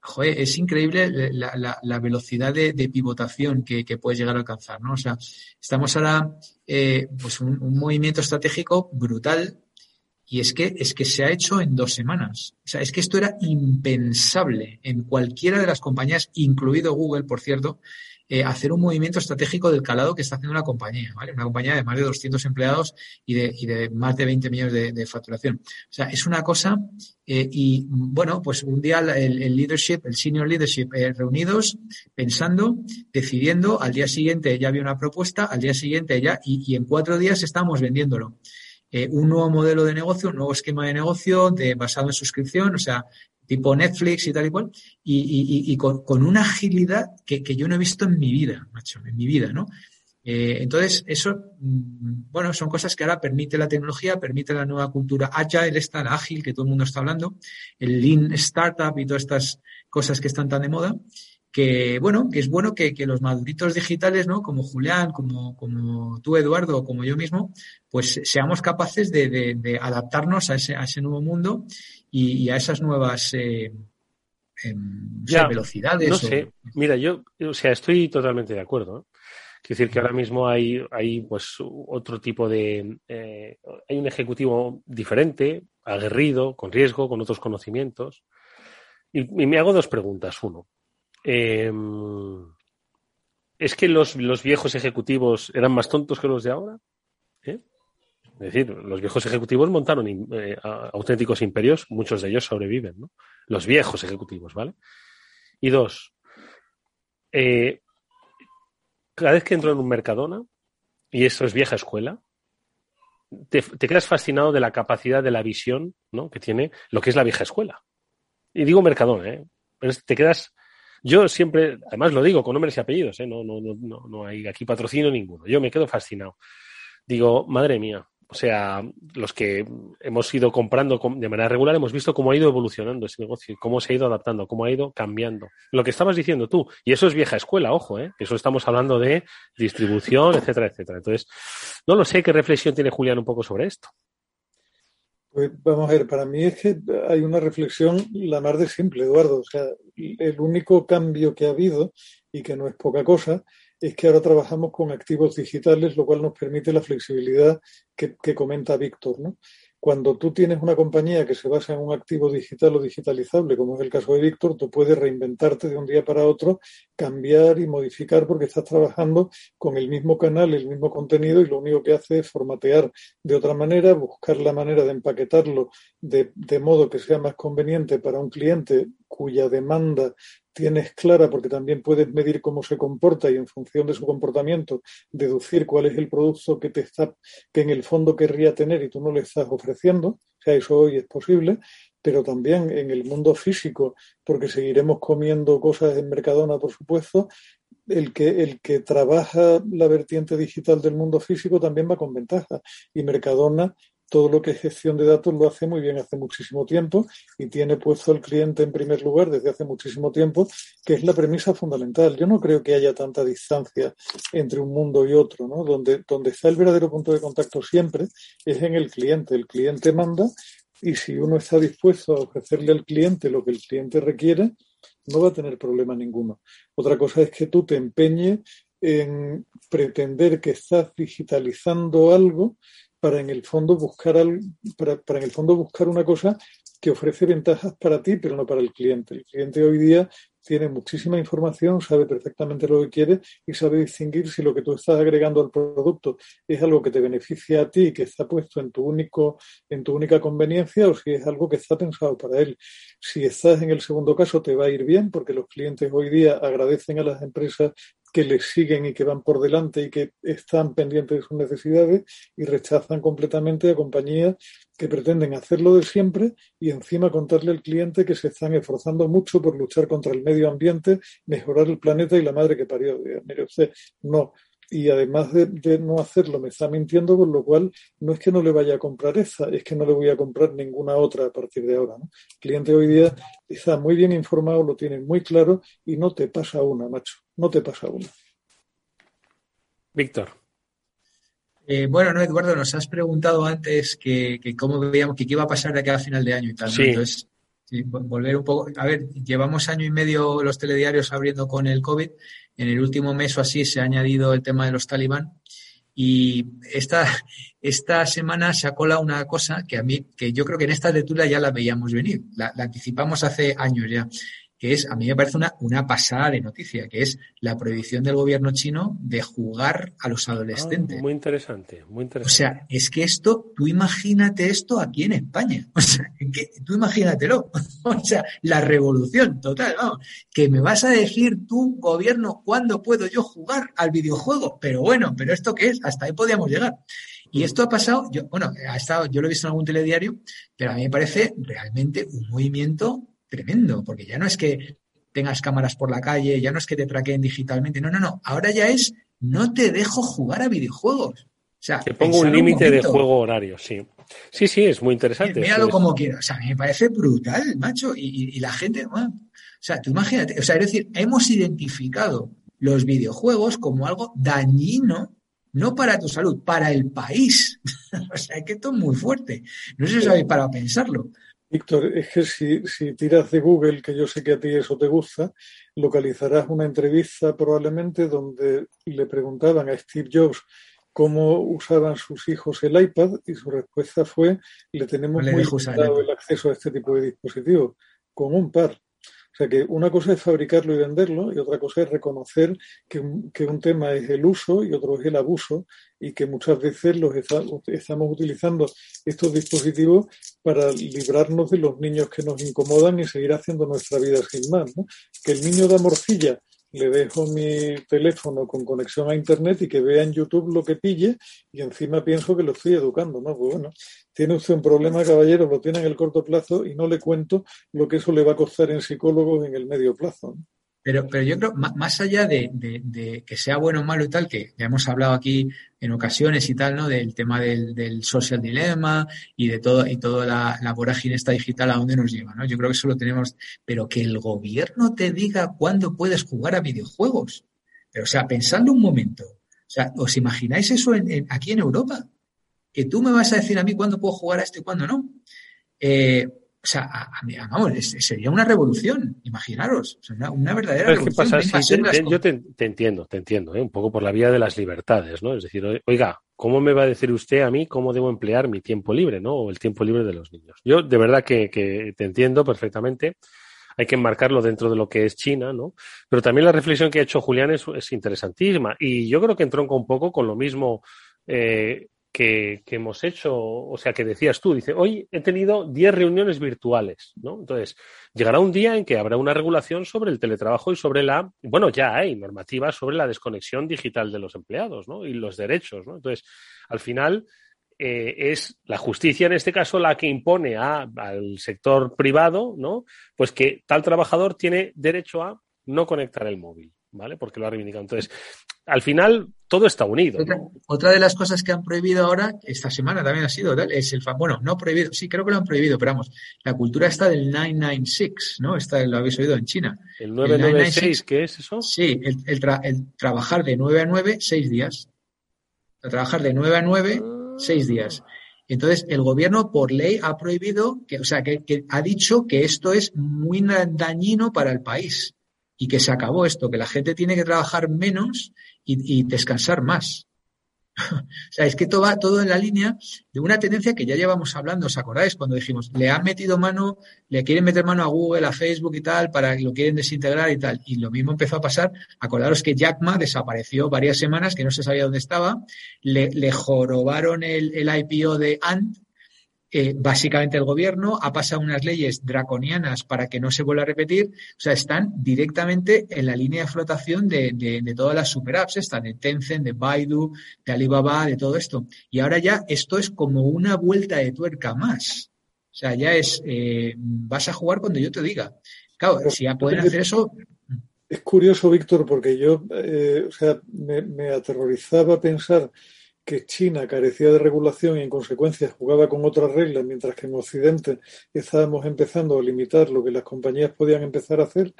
joder, es increíble la, velocidad de, pivotación que, que, puedes llegar a alcanzar, ¿no? O sea, estamos ahora, eh, pues un, movimiento estratégico brutal y es que, es que se ha hecho en dos semanas. O sea, es que esto era impensable en cualquiera de las compañías, incluido Google, por cierto, eh, hacer un movimiento estratégico del calado que está haciendo la compañía, ¿vale? Una compañía de más de 200 empleados y de, más de 20 millones de, facturación. O sea, es una cosa eh, y, bueno, pues un día el, leadership, el senior leadership eh, reunidos, pensando, decidiendo, al día siguiente ya había una propuesta, al día siguiente ya, y, en cuatro días estamos vendiéndolo. un nuevo modelo de negocio, un nuevo esquema de negocio basado en suscripción, o sea, tipo Netflix y tal y cual, y, con, una agilidad que, yo no he visto en mi vida, macho, en mi vida, ¿no? Eh, entonces, eso, mm, bueno, son cosas que ahora permite la tecnología, permite la nueva cultura agile, esta, ágil que todo el mundo está hablando, el lean startup y todas estas cosas que están tan de moda, que bueno, que es bueno que, los maduritos digitales, ¿no? Como Julián, como, como tú, Eduardo, como yo mismo, pues seamos capaces de, adaptarnos a ese, a ese nuevo mundo y, a esas nuevas eh, em, velocidades. No sé, mira, yo, o sea, estoy totalmente de acuerdo. Quiero decir que ahora mismo hay, hay pues otro tipo de... Eh, hay un ejecutivo diferente, aguerrido, con riesgo, con otros conocimientos. Y, me hago dos preguntas. Uno, em, ¿es que los, los, viejos ejecutivos eran más tontos que los de ahora? ¿Eh? Es decir, los viejos ejecutivos montaron eh, auténticos imperios, muchos de ellos sobreviven, ¿no? Los viejos ejecutivos, ¿vale? Y dos, eh, cada vez que entro en un Mercadona, y eso es vieja escuela, te, quedas fascinado de la capacidad de la visión ¿no? que tiene lo que es la vieja escuela. Y digo Mercadona, ¿eh? Te quedas. Yo siempre, además lo digo con nombres y apellidos, ¿eh? no, no, no, no hay aquí patrocinio ninguno. Yo me quedo fascinado. Digo, madre mía, o sea, los que hemos ido comprando de manera regular hemos visto cómo ha ido evolucionando ese negocio, cómo se ha ido adaptando, cómo ha ido cambiando. Lo que estabas diciendo tú, y eso es vieja escuela, ojo, ¿eh? eso estamos hablando de distribución, etcétera, etcétera. Entonces, no lo sé qué reflexión tiene Julián un poco sobre esto. Pues vamos a ver, para mí es que hay una reflexión la más de simple, Eduardo. O sea, el único cambio que ha habido, y que no es poca cosa, es que ahora trabajamos con activos digitales, lo cual nos permite la flexibilidad que, comenta Víctor. ¿no? Cuando tú tienes una compañía que se basa en un activo digital o digitalizable, como es el caso de Víctor, tú puedes reinventarte de un día para otro, cambiar y modificar porque estás trabajando con el mismo canal, el mismo contenido y lo único que hace es formatear de otra manera, buscar la manera de empaquetarlo de, de modo que sea más conveniente para un cliente cuya demanda tienes clara porque también puedes medir cómo se comporta y en función de su comportamiento deducir cuál es el producto que te está que en el fondo querría tener y tú no le estás ofreciendo, o sea, eso hoy es posible, pero también en el mundo físico, porque seguiremos comiendo cosas en Mercadona, por supuesto, el que, el que trabaja la vertiente digital del mundo físico también va con ventaja. Y Mercadona todo lo que es gestión de datos lo hace muy bien hace muchísimo tiempo y tiene puesto al cliente en primer lugar desde hace muchísimo tiempo, que es la premisa fundamental. Yo no creo que haya tanta distancia entre un mundo y otro, ¿no? Donde, donde está el verdadero punto de contacto siempre es en el cliente. El cliente manda y si uno está dispuesto a ofrecerle al cliente lo que el cliente requiere, no va a tener problema ninguno. Otra cosa es que tú te empeñes en pretender que estás digitalizando algo para en el fondo buscar para, para en el fondo buscar una cosa que ofrece ventajas para ti, pero no para el cliente. El cliente hoy día tiene muchísima información, sabe perfectamente lo que quiere y sabe distinguir si lo que tú estás agregando al producto es algo que te beneficia a ti que está puesto en tu único, en tu única conveniencia o si es algo que está pensado para él. Si estás en el segundo caso, te va a ir bien porque los clientes hoy día agradecen a las empresas que les siguen y que van por delante y que están pendientes de sus necesidades y rechazan completamente a compañías que pretenden hacerlo de siempre y encima contarle al cliente que se están esforzando mucho por luchar contra el medio ambiente, mejorar el planeta y la madre que parió. Mire usted, no, y además de, no hacerlo me está mintiendo, con lo cual no es que no le vaya a comprar esa, es que no le voy a comprar ninguna otra a partir de ahora. El cliente hoy día está muy bien informado, lo tiene muy claro y no te pasa una, macho, no te pasa una. Víctor. Eh, bueno, no, Eduardo, nos has preguntado antes que, cómo veíamos que qué iba a pasar de aquí a final de año y tal. Entonces, Sí, volver un poco. A ver, llevamos año y medio los telediarios abriendo con el COVID. En el último mes o así se ha añadido el tema de los talibán. Y esta, esta semana se ha colado una cosa que a mí, que yo creo que en esta lectura ya la veíamos venir. la anticipamos hace años ya que es, a mí me parece una, una pasada de noticia, que es la prohibición del gobierno chino de jugar a los adolescentes. Ah, muy interesante, muy interesante. O sea, es que esto, tú imagínate esto aquí en España. [laughs] O sea, que, tú imagínatelo. [laughs] O sea, la revolución total, vamos. Que me vas a decir tú, gobierno, cuándo puedo yo jugar al videojuego. Pero bueno, pero esto qué es, hasta ahí podíamos llegar. Y esto ha pasado, yo, bueno, ha estado, yo lo he visto en algún telediario, pero a mí me parece realmente un movimiento tremendo, porque ya no es que tengas cámaras por la calle, ya no es que te traqueen digitalmente, no, no, no, ahora ya es no te dejo jugar a videojuos. O sea, te pongo un límite de juego horario, sí. Sí, sí, es muy interesante. Míralo como quieras. O sea, me parece brutal, macho. Y, la gente, o sea, tú imagínate, o sea, es decir, hemos identificado los videojuegos como algo dañino, no para tu salud, para el país. [laughs] o sea, que esto es muy fuerte. No sé si sabéis para pensarlo. Víctor, es que si, si, tiras de Google, que yo sé que a ti eso te gusta, localizarás una entrevista probablemente donde le preguntaban a Steve Jobs cómo usaban sus hijos el iPad y su respuesta fue le tenemos muy limitado el acceso a este tipo de dispositivos, con un par. Sea que una cosa es fabricarlo y venderlo y otra cosa es reconocer que, un tema es el uso y otro es el abuso y que muchas veces los estamos utilizando estos dispositivos para librarnos de los niños que nos incomodan y seguir haciendo nuestra vida sin más. Que el niño da morcilla le dejo mi teléfono con conexión a internet y que vea en YouTube lo que pille y encima pienso que lo estoy educando, ¿no? Pues bueno, tiene usted un problema, caballero, lo tiene en el corto plazo y no le cuento lo que eso le va a costar en psicólogos en el medio plazo. Pero, pero yo creo, más allá de, que sea bueno o malo y tal, que ya hemos hablado aquí en ocasiones y tal, ¿no? Del tema del, social dilema y de todo, y toda la, la, vorágine esta digital a dónde nos lleva, ¿no? Yo creo que eso lo tenemos, pero que el gobierno te diga cuándo puedes jugar a videojuegos. Pero, o sea, pensando un momento, o sea, ¿os imagináis eso aquí en Europa? Que tú me vas a decir a mí cuándo puedo jugar a esto y cuándo no. Eh, o sea, a, vamos, sería una revolución, imaginaros, una, verdadera revolución. yo te, entiendo, te entiendo, ¿eh? un poco por la vía de las libertades, ¿no? Es decir, oiga, ¿cómo me va a decir usted a mí cómo debo emplear mi tiempo libre, ¿no? O el tiempo libre de los niños. Yo de verdad que, que te entiendo perfectamente hay que enmarcarlo dentro de lo que es China, ¿no? Pero también la reflexión que ha hecho Julián es, es interesantísima y yo creo que entronca un poco con lo mismo eh, que, hemos hecho, o sea, que decías tú, dice, hoy he tenido 10 reuniones virtuales, ¿no? Entonces, llegará un día en que habrá una regulación sobre el teletrabajo y sobre la, bueno, ya hay normativas sobre la desconexión digital de los empleados, ¿no? Y los derechos, ¿no? Entonces, al final, eh, es la justicia en este caso la que impone a, al sector privado, ¿no? Pues que tal trabajador tiene derecho a no conectar el móvil. ¿vale? Porque lo ha reivindicado. Entonces, al final, todo está unido. Otra, de las cosas que han prohibido ahora, esta semana también ha sido, es el, bueno, no prohibido, sí, creo que lo han prohibido, pero vamos, la cultura está del 996, ¿no? Esta lo habéis oído en China. ¿El 996 qué es eso? Sí, el, trabajar de 9 a 9, 6 días. trabajar de 9 a 9, 6 días. Entonces, el gobierno por ley ha prohibido, que, o sea, que ha dicho que esto es muy dañino para el país y que se acabó esto, que la gente tiene que trabajar menos y, descansar más. [laughs] o sea, es que todo va todo en la línea de una tendencia que ya llevamos hablando, ¿os acordáis? Cuando dijimos, le han metido mano, le quieren meter mano a Google, a Facebook y tal, para que lo quieren desintegrar y tal. Y lo mismo empezó a pasar. Acordaros que Jack Ma desapareció varias semanas, que no se sabía dónde estaba. Le, le jorobaron el, el IPO de Ant, eh, básicamente el gobierno ha pasado unas leyes draconianas para que no se vuelva a repetir. O sea, están directamente en la línea de flotación de, de, todas las super apps, están de Tencent, de Baidu, de Alibaba, de todo esto. Y ahora ya esto es como una vuelta de tuerca más. O sea, ya es, eh, vas a jugar cuando yo te diga. Claro, si ya pueden hacer eso. Es curioso, Víctor, porque yo, eh, o sea, me, me aterrorizaba pensar que China carecía de regulación y en consecuencia jugaba con otras reglas, mientras que en Occidente estábamos empezando a limitar lo que las compañías podían empezar a hacer,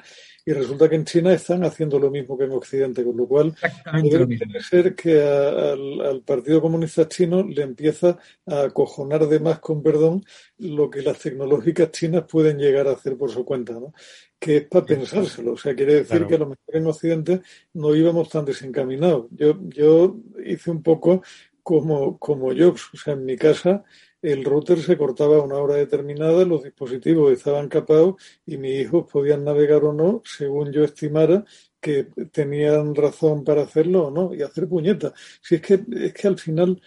y resulta que en China están haciendo lo mismo que en Occidente, con lo cual debe ser que al, Partido Comunista Chino le empieza a acojonar de más, con perdón, lo que las tecnológicas chinas pueden llegar a hacer por su cuenta, ¿no? que es para pensárselo. O sea, quiere decir que a lo mejor en Occidente no íbamos tan desencaminados. Yo, yo hice un poco como, como Jobs. O sea, en mi casa el router se cortaba a una hora determinada, los dispositivos estaban capados y mis hijos podían navegar o no, según yo estimara que tenían razón para hacerlo o no, y hacer puñetas. Si es que, es que al final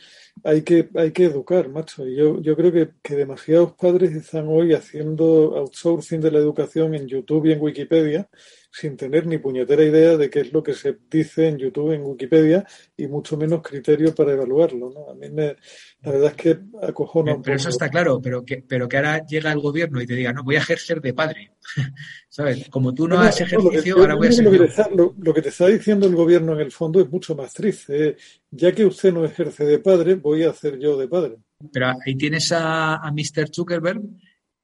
hay que, hay que educar, macho. Y yo, yo creo que, que demasiados padres están hoy haciendo outsourcing de la educación en YouTube y en Wikipedia sin tener ni puñetera idea de qué es lo que se dice en YouTube, en Wikipedia, y mucho menos criterio para evaluarlo. ¿no? A mí me, la verdad es que acojona un Pero eso está claro, pero que, pero que ahora llega el gobierno y te diga, no, voy a ejercer de padre. [laughs] ¿Sabes? Como tú no, has ejercicio, ahora voy a ser. Lo que, está, lo, que, te está, diciendo el gobierno en el fondo es mucho más triste. Ya que usted no ejerce de padre, voy a hacer yo de padre. Pero ahí tienes a, a Mr. Zuckerberg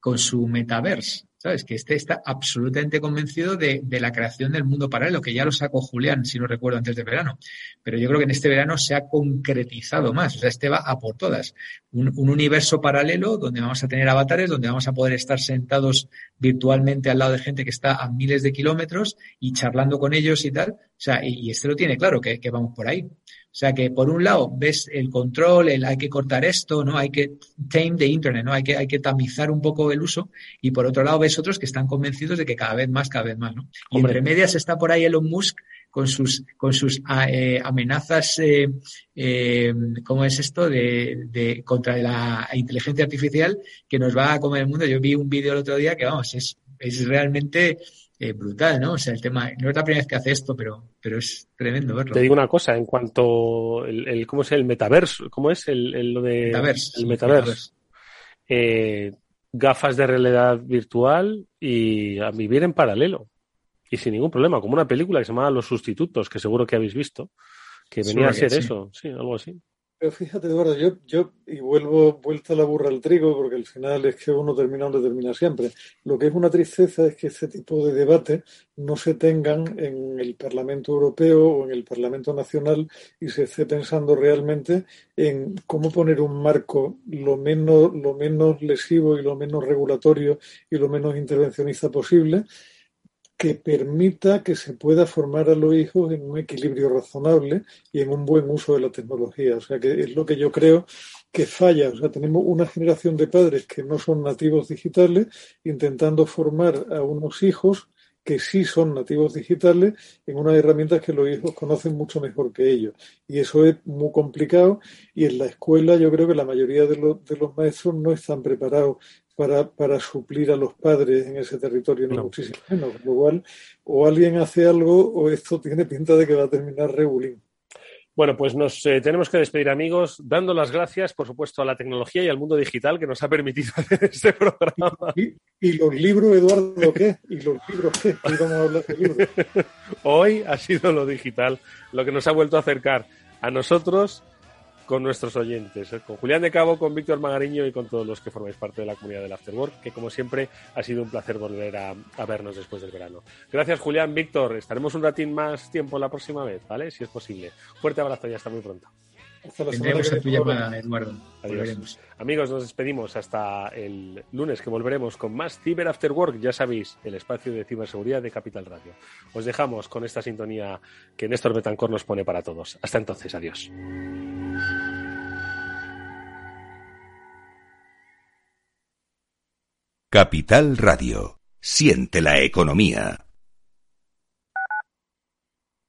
con su metaverse. ¿Sabes? Que este está absolutamente convencido de, la creación del mundo paralelo, que ya lo sacó Julián, si no recuerdo, antes de verano. Pero yo creo que en este verano se ha concretizado más. O sea, este va a por todas. Un, universo paralelo donde vamos a tener avatares, donde vamos a poder estar sentados virtualmente al lado de gente que está a miles de kilómetros y charlando con ellos y tal. O sea, y, este lo tiene claro, que, que vamos por ahí. O sea que por un lado ves el control, el hay que cortar esto, ¿no? Hay que tame the internet, ¿no? Hay que, hay que tamizar un poco el uso. Y por otro lado ves otros que están convencidos de que cada vez más, cada vez más, ¿no? Y entre medias está por ahí Elon Musk con sus, con sus ah, eh, amenazas, eh, eh, ¿cómo es esto? De, de, contra la inteligencia artificial que nos va a comer el mundo. Yo vi un vídeo el otro día que, vamos, es, es realmente eh, brutal, ¿no? O sea, el tema, no es la primera vez que hace esto, pero, pero es tremendo verlo. Te digo una cosa, en cuanto el, el ¿cómo es el metaverso? ¿Cómo es el, el lo de metaverse, el metaverso? Eh, gafas de realidad virtual y a vivir en paralelo y sin ningún problema, como una película que se llama Los Sustitutos, que seguro que habéis visto, que venía a ser eso, sí, algo así. Pero fíjate, Eduardo, yo, yo, y vuelvo vuelta la burra al trigo, porque al final es que uno termina donde termina siempre. Lo que es una tristeza es que este tipo de debates no se tengan en el Parlamento Europeo o en el Parlamento Nacional y se esté pensando realmente en cómo poner un marco lo menos, lo menos lesivo y lo menos regulatorio y lo menos intervencionista posible que permita que se pueda formar a los hijos en un equilibrio razonable y en un buen uso de la tecnología. O sea, que es lo que yo creo que falla. O sea, tenemos una generación de padres que no son nativos digitales intentando formar a unos hijos que sí son nativos digitales en unas herramientas que los hijos conocen mucho mejor que ellos. Y eso es muy complicado y en la escuela yo creo que la mayoría de los, de los maestros no están preparados para, para suplir a los padres en ese territorio, ni muchísimo menos. Con lo cual, o alguien hace algo o esto tiene pinta de que va a terminar regulín. Bueno, pues nos eh, tenemos que despedir, amigos, dando las gracias, por supuesto, a la tecnología y al mundo digital que nos ha permitido [laughs] hacer este programa. ¿Y, los libros, Eduardo, qué? ¿Y los libros qué? Hoy vamos a hablar de libros. [laughs] Hoy ha sido lo digital lo que nos ha vuelto a acercar a nosotros con nuestros oyentes, ¿eh? con Julián de Cabo, con Víctor Magariño y con todos los que formáis parte de la comunidad del Afterwork, que como siempre ha sido un placer volver a, vernos después del verano. Gracias Julián, Víctor, estaremos un ratín más tiempo la próxima vez, ¿vale? Si es posible. Fuerte abrazo y hasta muy pronto. Tendremos a tu llamada, Eduardo. Amigos, nos despedimos hasta el lunes que volveremos con más Cyber After Work, ya sabéis, el espacio de ciberseguridad de Capital Radio. Os dejamos con esta sintonía que Néstor Betancor nos pone para todos. Hasta entonces, adiós. Capital Radio. Siente la economía.